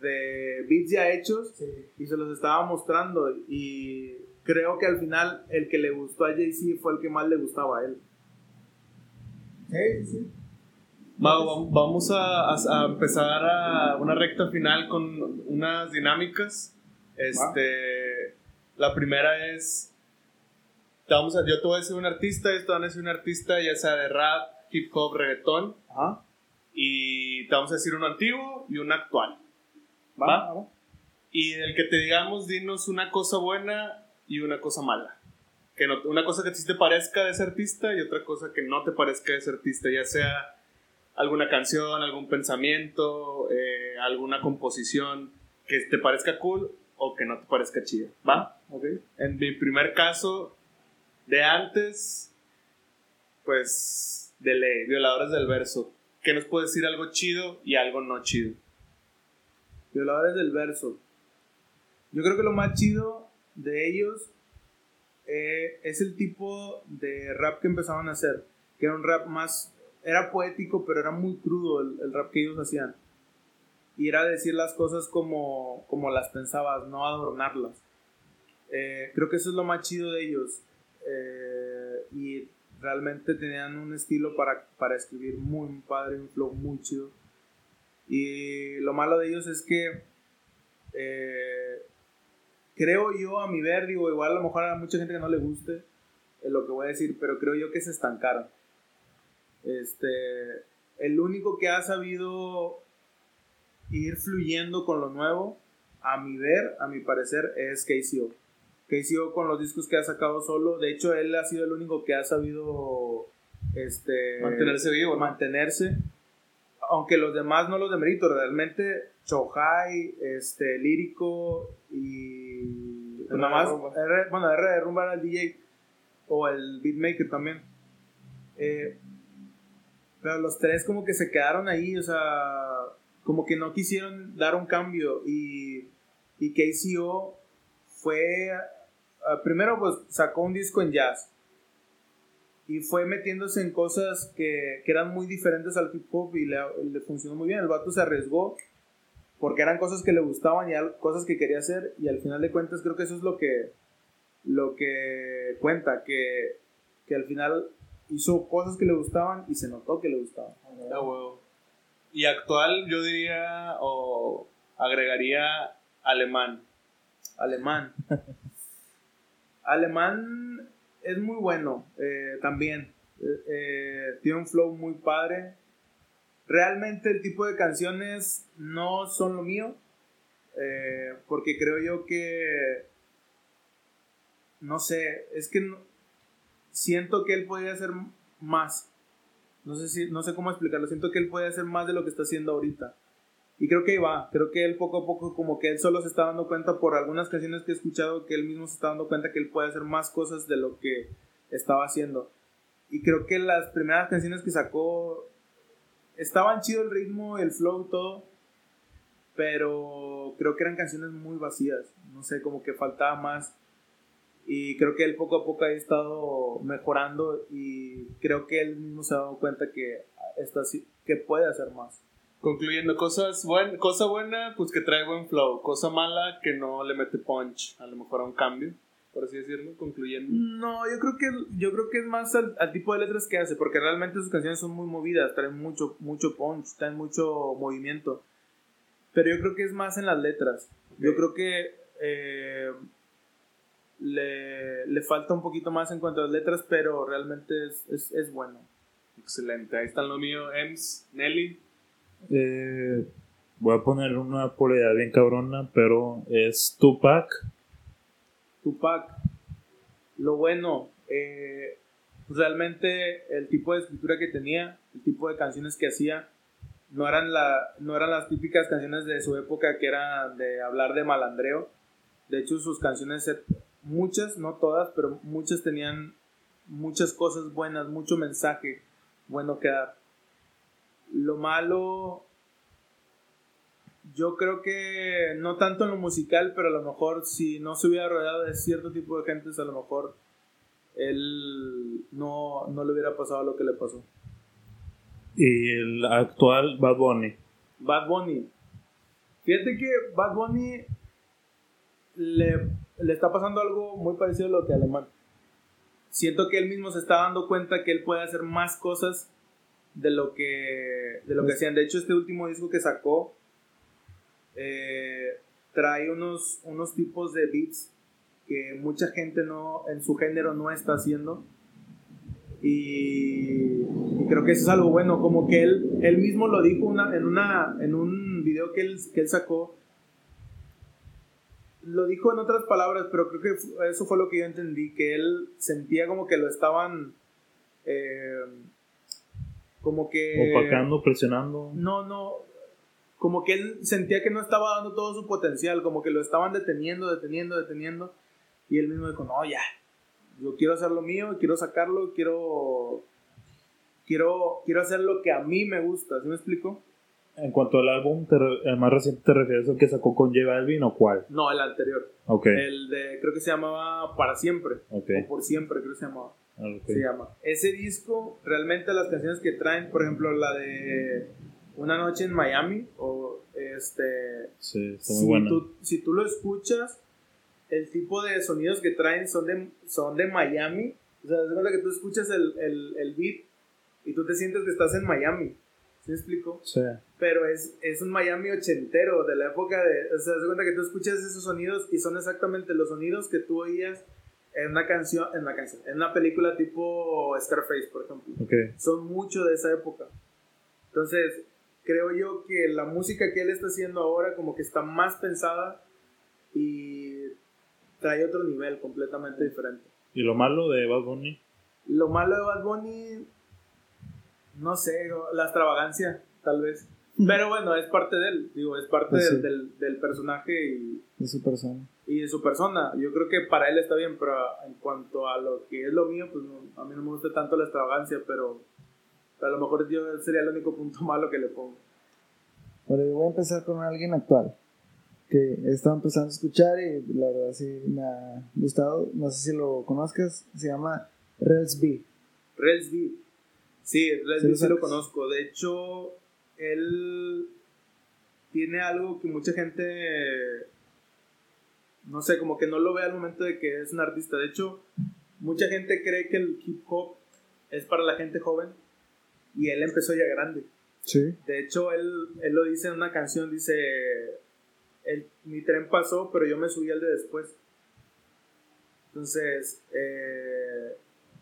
de beats ya hechos y se los estaba mostrando. Y creo que al final el que le gustó a Jay-Z fue el que más le gustaba a él. Sí, sí. Mago, vam- vamos a, a- a empezar a una recta final con unas dinámicas. Este, la primera es, te vamos a, yo te voy a decir un artista, esto van a decir un artista ya sea de rap, hip hop, reggaetón, Ajá. y te vamos a decir uno antiguo y uno actual. ¿Va? Y el que te digamos, dinos una cosa buena y una cosa mala. Que no, una cosa que sí te parezca de ese artista y otra cosa que no te parezca de ese artista, ya sea alguna canción, algún pensamiento, eh, alguna composición que te parezca cool o que no te parezca chida. ¿Va? Ok. En mi primer caso, de antes, pues, de ley, violadores del verso. Que nos puede decir algo chido y algo no chido. Violadores del verso. Yo creo que lo más chido de ellos eh, es el tipo de rap que empezaban a hacer. Que era un rap más. Era poético, pero era muy crudo el, rap que ellos hacían. Y era decir las cosas como, como las pensabas, no adornarlas. Eh, creo que eso es lo más chido de ellos. Eh, y realmente tenían un estilo para, para escribir muy padre, un flow muy chido. Y lo malo de ellos es que creo yo a mi ver, digo, igual a lo mejor a mucha gente que no le guste eh, lo que voy a decir, pero creo yo que se estancaron. Este, el único que ha sabido ir fluyendo con lo nuevo, a mi ver, a mi parecer, es KCO. KCO con los discos que ha sacado solo, de hecho él ha sido el único que ha sabido este, mantenerse vivo, mantenerse, aunque los demás no los demerito, realmente Chohai, este, Lírico y pues nada más, R, bueno, R de Rumba era el DJ o el beatmaker también. Eh, pero los tres como que se quedaron ahí, o sea, como que no quisieron dar un cambio y, y KCO fue, primero pues sacó un disco en jazz y fue metiéndose en cosas que, que eran muy diferentes al hip hop y le, le, funcionó muy bien. El vato se arriesgó porque eran cosas que le gustaban y cosas que quería hacer y al final de cuentas creo que eso es lo que, lo que cuenta, que, que al final hizo cosas que le gustaban y se notó que le gustaban. Y actual yo diría o agregaría alemán. Alemán. alemán es muy bueno eh, también. Eh, eh, tiene un flow muy padre. Realmente el tipo de canciones no son lo mío. porque creo yo que... No sé, es que siento que él podría hacer más. No sé, si, no sé cómo explicarlo. Siento que él puede hacer más de lo que está haciendo ahorita. Y creo que va. Creo que él poco a poco, como que él solo se está dando cuenta por algunas canciones que he escuchado, que él mismo se está dando cuenta que él puede hacer más cosas de lo que estaba haciendo. Y creo que las primeras canciones que sacó estaban chido el ritmo, el flow, todo. Pero creo que eran canciones muy vacías. No sé, como que faltaba más y creo que él poco a poco ha estado mejorando y creo que él mismo se ha dado cuenta que, está, que puede hacer más. Concluyendo, cosas buen, cosa buena, pues que trae buen flow. Cosa mala, que no le mete punch. A lo mejor a un cambio, por así decirlo, concluyendo. No, yo creo que, yo creo que es más al, tipo de letras que hace, porque realmente sus canciones son muy movidas, traen mucho, mucho punch, traen mucho movimiento. Pero yo creo que es más en las letras. Yo creo que eh, le, le, falta un poquito más en cuanto a las letras, pero realmente es, es, es bueno. Excelente, ahí está lo mío. Ems, Nelly. Eh, voy a poner una polaridad bien cabrona, pero es Tupac. Tupac. Lo bueno, eh, realmente el tipo de escritura que tenía, el tipo de canciones que hacía, no eran, la, no eran las típicas canciones de su época que eran de hablar de malandreo. De hecho, sus canciones muchas, no todas, pero muchas tenían muchas cosas buenas, mucho mensaje bueno que dar. Lo malo, yo creo que no tanto en lo musical, pero a lo mejor si no se hubiera rodeado de cierto tipo de gente, a lo mejor él no, no le hubiera pasado lo que le pasó. ¿Y el actual Bad Bunny? Bad Bunny. Fíjate que Bad Bunny le le está pasando algo muy parecido a lo que Alemán. Siento que él mismo se está dando cuenta que él puede hacer más cosas de lo que, de lo que hacían. De hecho, este último disco que sacó eh, trae unos, unos tipos de beats que mucha gente no, en su género no está haciendo. Y, creo que eso es algo bueno, como que él, él mismo lo dijo una, en, una, en un video que él, que él sacó lo dijo en otras palabras, pero creo que eso fue lo que yo entendí, que él sentía como que lo estaban... Eh, como que... Opacando, presionando. No, no. Como que él sentía que no estaba dando todo su potencial, como que lo estaban deteniendo, deteniendo, deteniendo. Y él mismo dijo, no, ya, yo quiero hacer lo mío, quiero sacarlo, quiero... Quiero, quiero hacer lo que a mí me gusta, ¿sí me explico? En cuanto al álbum, el más reciente, ¿te refieres al que sacó con J Balvin o cuál? No, el anterior. Ok. El de, creo que se llamaba Para Siempre. Ok. O Por Siempre, creo que se llamaba. Se llama. Ese disco, realmente las canciones que traen, por ejemplo, la de Una Noche en Miami, o este. Sí, está muy si buena. Tú, si tú lo escuchas, el tipo de sonidos que traen son de, son de Miami. O sea, es cuenta que tú escuchas el, el, el beat y tú te sientes que estás en Miami. ¿Sí me explico? Sí. Pero es, es un Miami ochentero, de la época de... O sea, se cuenta que tú escuchas esos sonidos y son exactamente los sonidos que tú oías en una canción, en una canción, en una película tipo Scarface, por ejemplo. Son mucho de esa época. Entonces, creo yo que la música que él está haciendo ahora como que está más pensada y trae otro nivel completamente diferente. ¿Y lo malo de Bad Bunny? Lo malo de Bad Bunny, no sé, la extravagancia, tal vez. Pero bueno, es parte de él, digo, es parte pues del, del, personaje y... De su persona. Y de su persona. Yo creo que para él está bien, pero en cuanto a lo que es lo mío, pues a mí no me gusta tanto la extravagancia, pero a lo mejor yo sería el único punto malo que le pongo. Bueno, yo voy a empezar con alguien actual que he estado empezando a escuchar y la verdad sí me ha gustado. No sé si lo conozcas, se llama Rels B. Rels B. Sí, Rels B sí lo conozco. De hecho, él tiene algo que mucha gente, no sé, como que no lo ve al momento de que es un artista. De hecho, mucha gente cree que el hip hop es para la gente joven y él empezó ya grande. Sí. De hecho, él, él lo dice en una canción, dice, el, mi tren pasó, pero yo me subí al de después. Entonces, eh,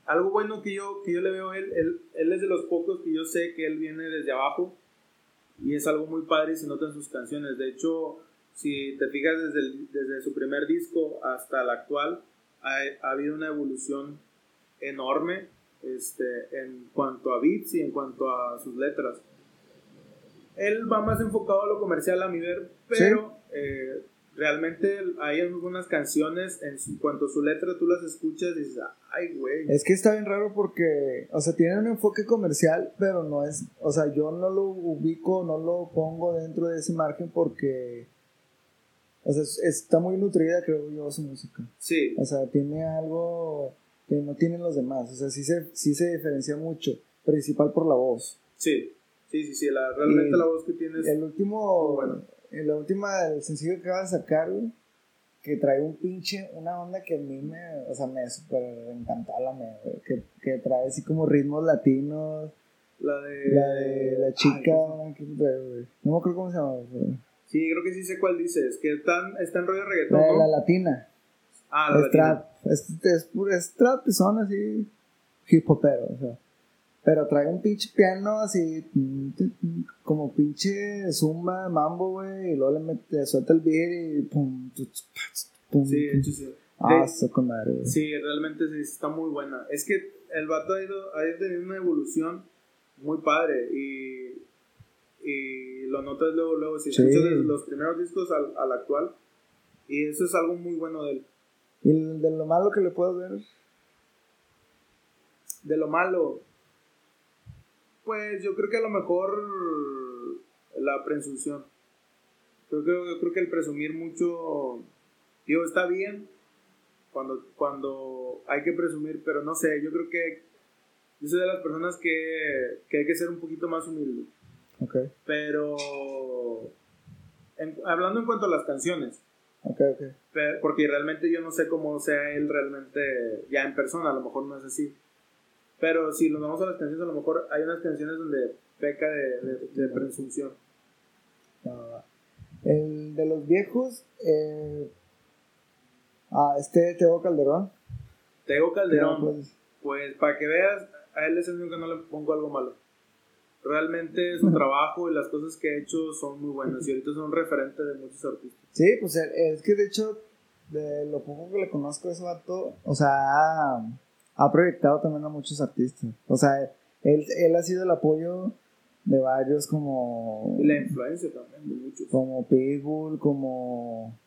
algo bueno que yo, que yo le veo a él, él, él es de los pocos que yo sé que él viene desde abajo y es algo muy padre y se nota en sus canciones. De hecho, si te fijas desde, desde su primer disco hasta el actual, ha, ha habido una evolución enorme este, en cuanto a beats y en cuanto a sus letras. Él va más enfocado a lo comercial a mi ver, pero eh, realmente hay algunas canciones, en cuanto a su letra tú las escuchas y dices, ay, güey. Es que está bien raro porque, o sea, tiene un enfoque comercial, pero no es, o sea, yo no lo ubico, no lo pongo dentro de ese margen porque... O sea, está muy nutrida, creo yo, su música. Sí. O sea, tiene algo que no tienen los demás. O sea, sí se, sí se diferencia mucho, principal por la voz. Sí, sí, sí, sí, la, realmente la voz que tienes. El último, bueno. en la última, el sencillo que acaba de sacar, que trae un pinche, una onda que a mí me, o sea, me super encantó la me, que, que trae así como ritmos latinos. La de. La de la chica. no me acuerdo cómo se llama. Sí, creo que sí sé cuál dices. Que están, está en rollo reggaetón. La, la latina. Ah, la trap. Es, es, es, trap y son así hip hopero, o sea. Pero trae un pinche piano así, como pinche zumba, mambo, güey, y luego le mete, suelta el beat y pum, pum. Sí, de hecho sí. Ah, de, madre, Sí, realmente sí, está muy buena. Es que el vato ha ido, ha tenido una evolución muy padre y, y lo notas luego, luego, si sí. escuchas los primeros discos al, al actual, y eso es algo muy bueno de él. ¿Y de lo malo que le puedo ver? De lo malo. Pues yo creo que a lo mejor la presunción. Creo que, yo creo que el presumir mucho, digo, está bien cuando, cuando hay que presumir, pero no sé, yo creo que yo soy de las personas que, que hay que ser un poquito más humilde. Okay. Pero hablando en cuanto a las canciones, Okay, okay. porque realmente yo no sé cómo sea él realmente ya en persona, a lo mejor no es así. Pero si nos vamos a las canciones, a lo mejor hay unas canciones donde peca de, de, presunción. el de los viejos, eh, ah, este Tego Calderón. Tego Calderón, pues, pues para que veas, a él es el único que no le pongo algo malo realmente su trabajo y las cosas que ha hecho son muy buenas y ahorita son referentes de muchos artistas. Sí, pues eh, es que de hecho, de lo poco que le conozco a ese vato, o sea, ha, proyectado también a muchos artistas. O sea, él, él ha sido el apoyo de varios como... Y la influencia también de muchos. Como Pitbull, como...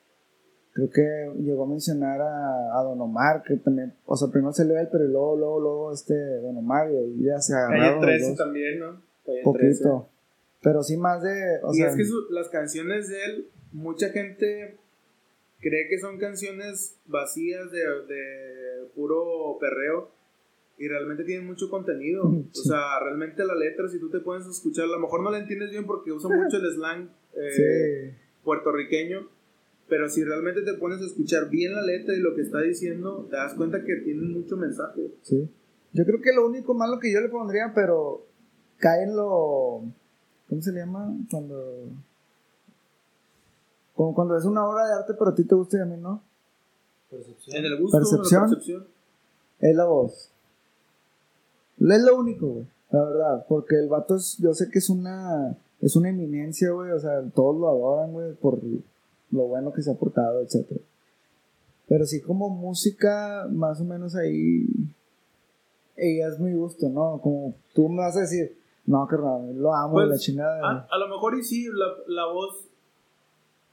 Creo que llegó a mencionar a, a Don Omar, que también, o sea, primero se le ve él, pero luego, luego, luego este Don Omar y ya se agarraron. Calle 13 también, ¿no? Poquito. Pero sí más de... y es que las canciones de él, mucha gente cree que son canciones vacías de, de puro perreo y realmente tienen mucho contenido. O sea, realmente la letra, si tú te puedes escuchar, a lo mejor no la entiendes bien porque usa mucho el slang eh, puertorriqueño, pero si realmente te pones a escuchar bien la letra y lo que está diciendo, te das cuenta que tiene mucho mensaje. Sí. Yo creo que lo único malo que yo le pondría, pero cae en lo. ¿Cómo se llama? Cuando. Como cuando es una obra de arte, pero a ti te gusta y a mí no. En el gusto, Percepción. percepción. Es la voz. Es lo único, güey. La verdad. Porque el vato es, yo sé que es una, es una eminencia, güey. O sea, todos lo adoran, güey, por lo bueno que se ha portado, etcétera. Pero sí como música, más o menos ahí, ella es mi gusto, ¿no? Como tú me vas a decir, no, carnal, lo amo, Pues, la chingada. A, a lo mejor y sí, la, la voz,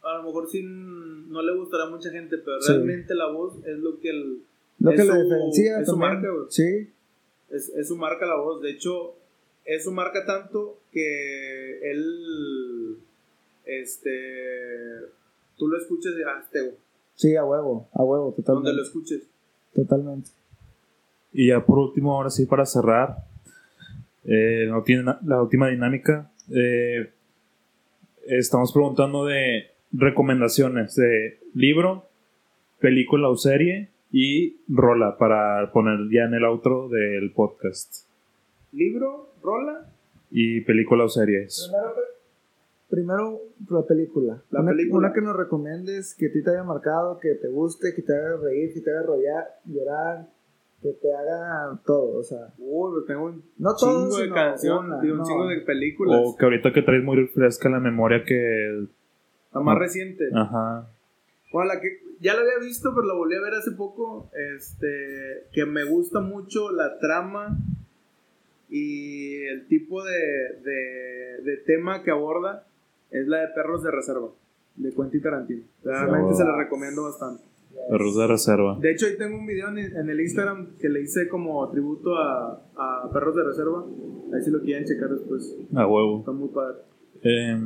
a lo mejor sí no le gustará a mucha gente, pero Sí. realmente la voz es lo que el, lo es que lo su- diferencia es su también. marca. Sí, es, es su marca la voz. De hecho, es su marca tanto que él, este, tú lo escuches y, ah, este, sí, a huevo, a huevo, donde totalmente. lo escuches. Totalmente. Y ya por último, ahora sí, para cerrar, eh, la, ulti- la última dinámica, eh, estamos preguntando de recomendaciones de libro, película o serie y rola para poner ya en el outro del podcast. Libro, rola, Y película o series. Primero, primero la película. La una, película. una que nos recomiendes, que a ti te haya marcado, que te guste, que te haga reír, que te haga rollar, llorar, que te haga todo, o sea. uy, pues tengo un No todo, chingo de canción, una, digo, un no. chingo de películas. O que ahorita que traes muy fresca la memoria que... la más no. reciente. Ajá. Bueno, la que ya la había visto, pero la volví a ver hace poco. Este, que me gusta mucho la trama y el tipo de, de, de tema que aborda es la de Perros de Reserva, de Quentin Tarantino. Realmente Oh. se la recomiendo bastante. Perros de reserva. De hecho, ahí tengo un video en, en el Instagram que le hice como tributo a, a Perros de Reserva. Ahí si lo quieren checar después. A huevo. Está muy padre. Eh,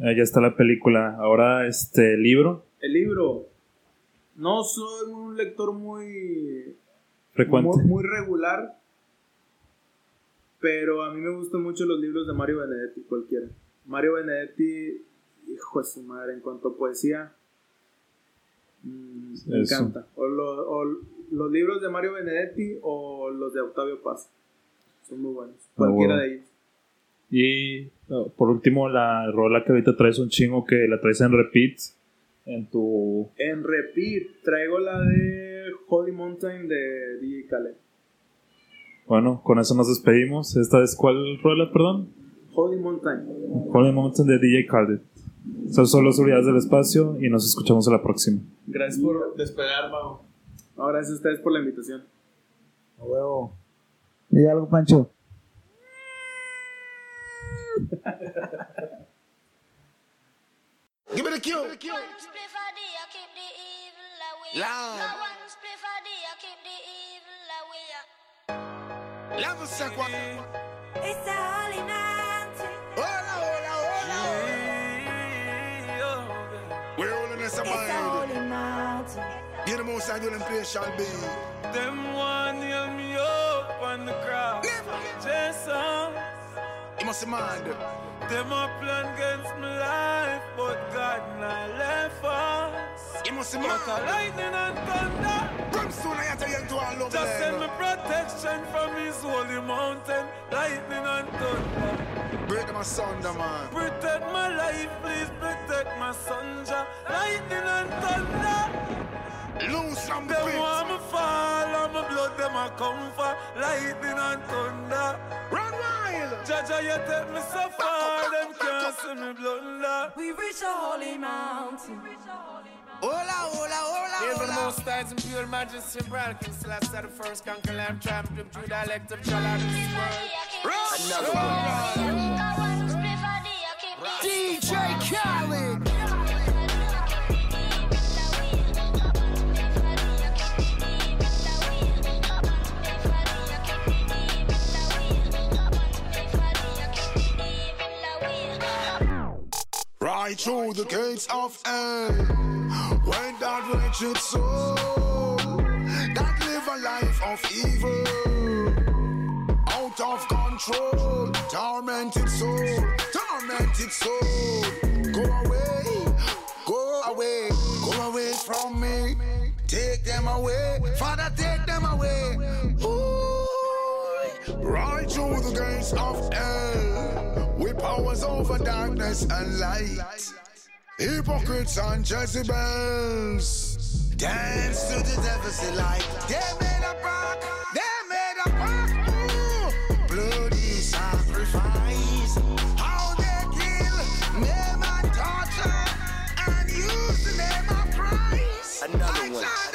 ya está la película. Ahora, este libro El libro. No soy un lector muy frecuente. Muy, muy regular. Pero a mí me gustan mucho los libros de Mario Benedetti, cualquiera. Mario Benedetti, hijo de su madre, en cuanto a poesía, mm, me Eso. encanta. O, lo- o los libros de Mario Benedetti o los de Octavio Paz. Son muy buenos. Cualquiera bueno. de ellos. Y oh, por último, la rola que ahorita traes un chingo que la traes en repeat en tu. En repeat, traigo la de Holy Mountain de DJ Khaled. Bueno, con eso nos despedimos. ¿Esta es cuál rola, perdón? Holy Mountain. Holy Mountain de DJ Khaled. Son solo seguridades del espacio y nos escuchamos a la próxima. Gracias por despegar, Mau. No, gracias a ustedes por la invitación. A huevo. ¿Y algo, Pancho? Give me the cue. A day, I keep the evil away. Loud. Now one spliff a day, I keep the evil away. Level sec one. It's a holy. The most I do them place shall be. Them one nail me up on the cross. Jason, You must mind. them a plan against my life, but God not left us. You must But a lightning and thunder, Brimstone, I tell you to all love just send me protection from His holy mountain. Lightning and thunder, Break them asunder, man. protect my life, please protect my son. Lightning and thunder. Loose from the Them want pit. me fall and my blood them a come for lightning and thunder. Run wild. Jaja, you take me so far, them can't see me blunder. We reach a holy mountain. Hola, hola, hola, Hail the hola. most highs and pure majesty and brown King Celestia the first conquer lamb champion through dialect of Jala this world. Another one. One spliff a day, I keep the DJ Khaled. Right through the gates of hell. When that wretched soul that live a life of evil, out of control, tormented soul, tormented soul. Go away, go away, go away from me. Take them away, Father, take them away. Ooh, right through the gates of hell, powers over darkness and light. Hypocrites and Jezebels dance to the devil's delight. They made a pact, they made a pact. Bloody sacrifice. How they kill, name and torture, and use the name of Christ. Another one.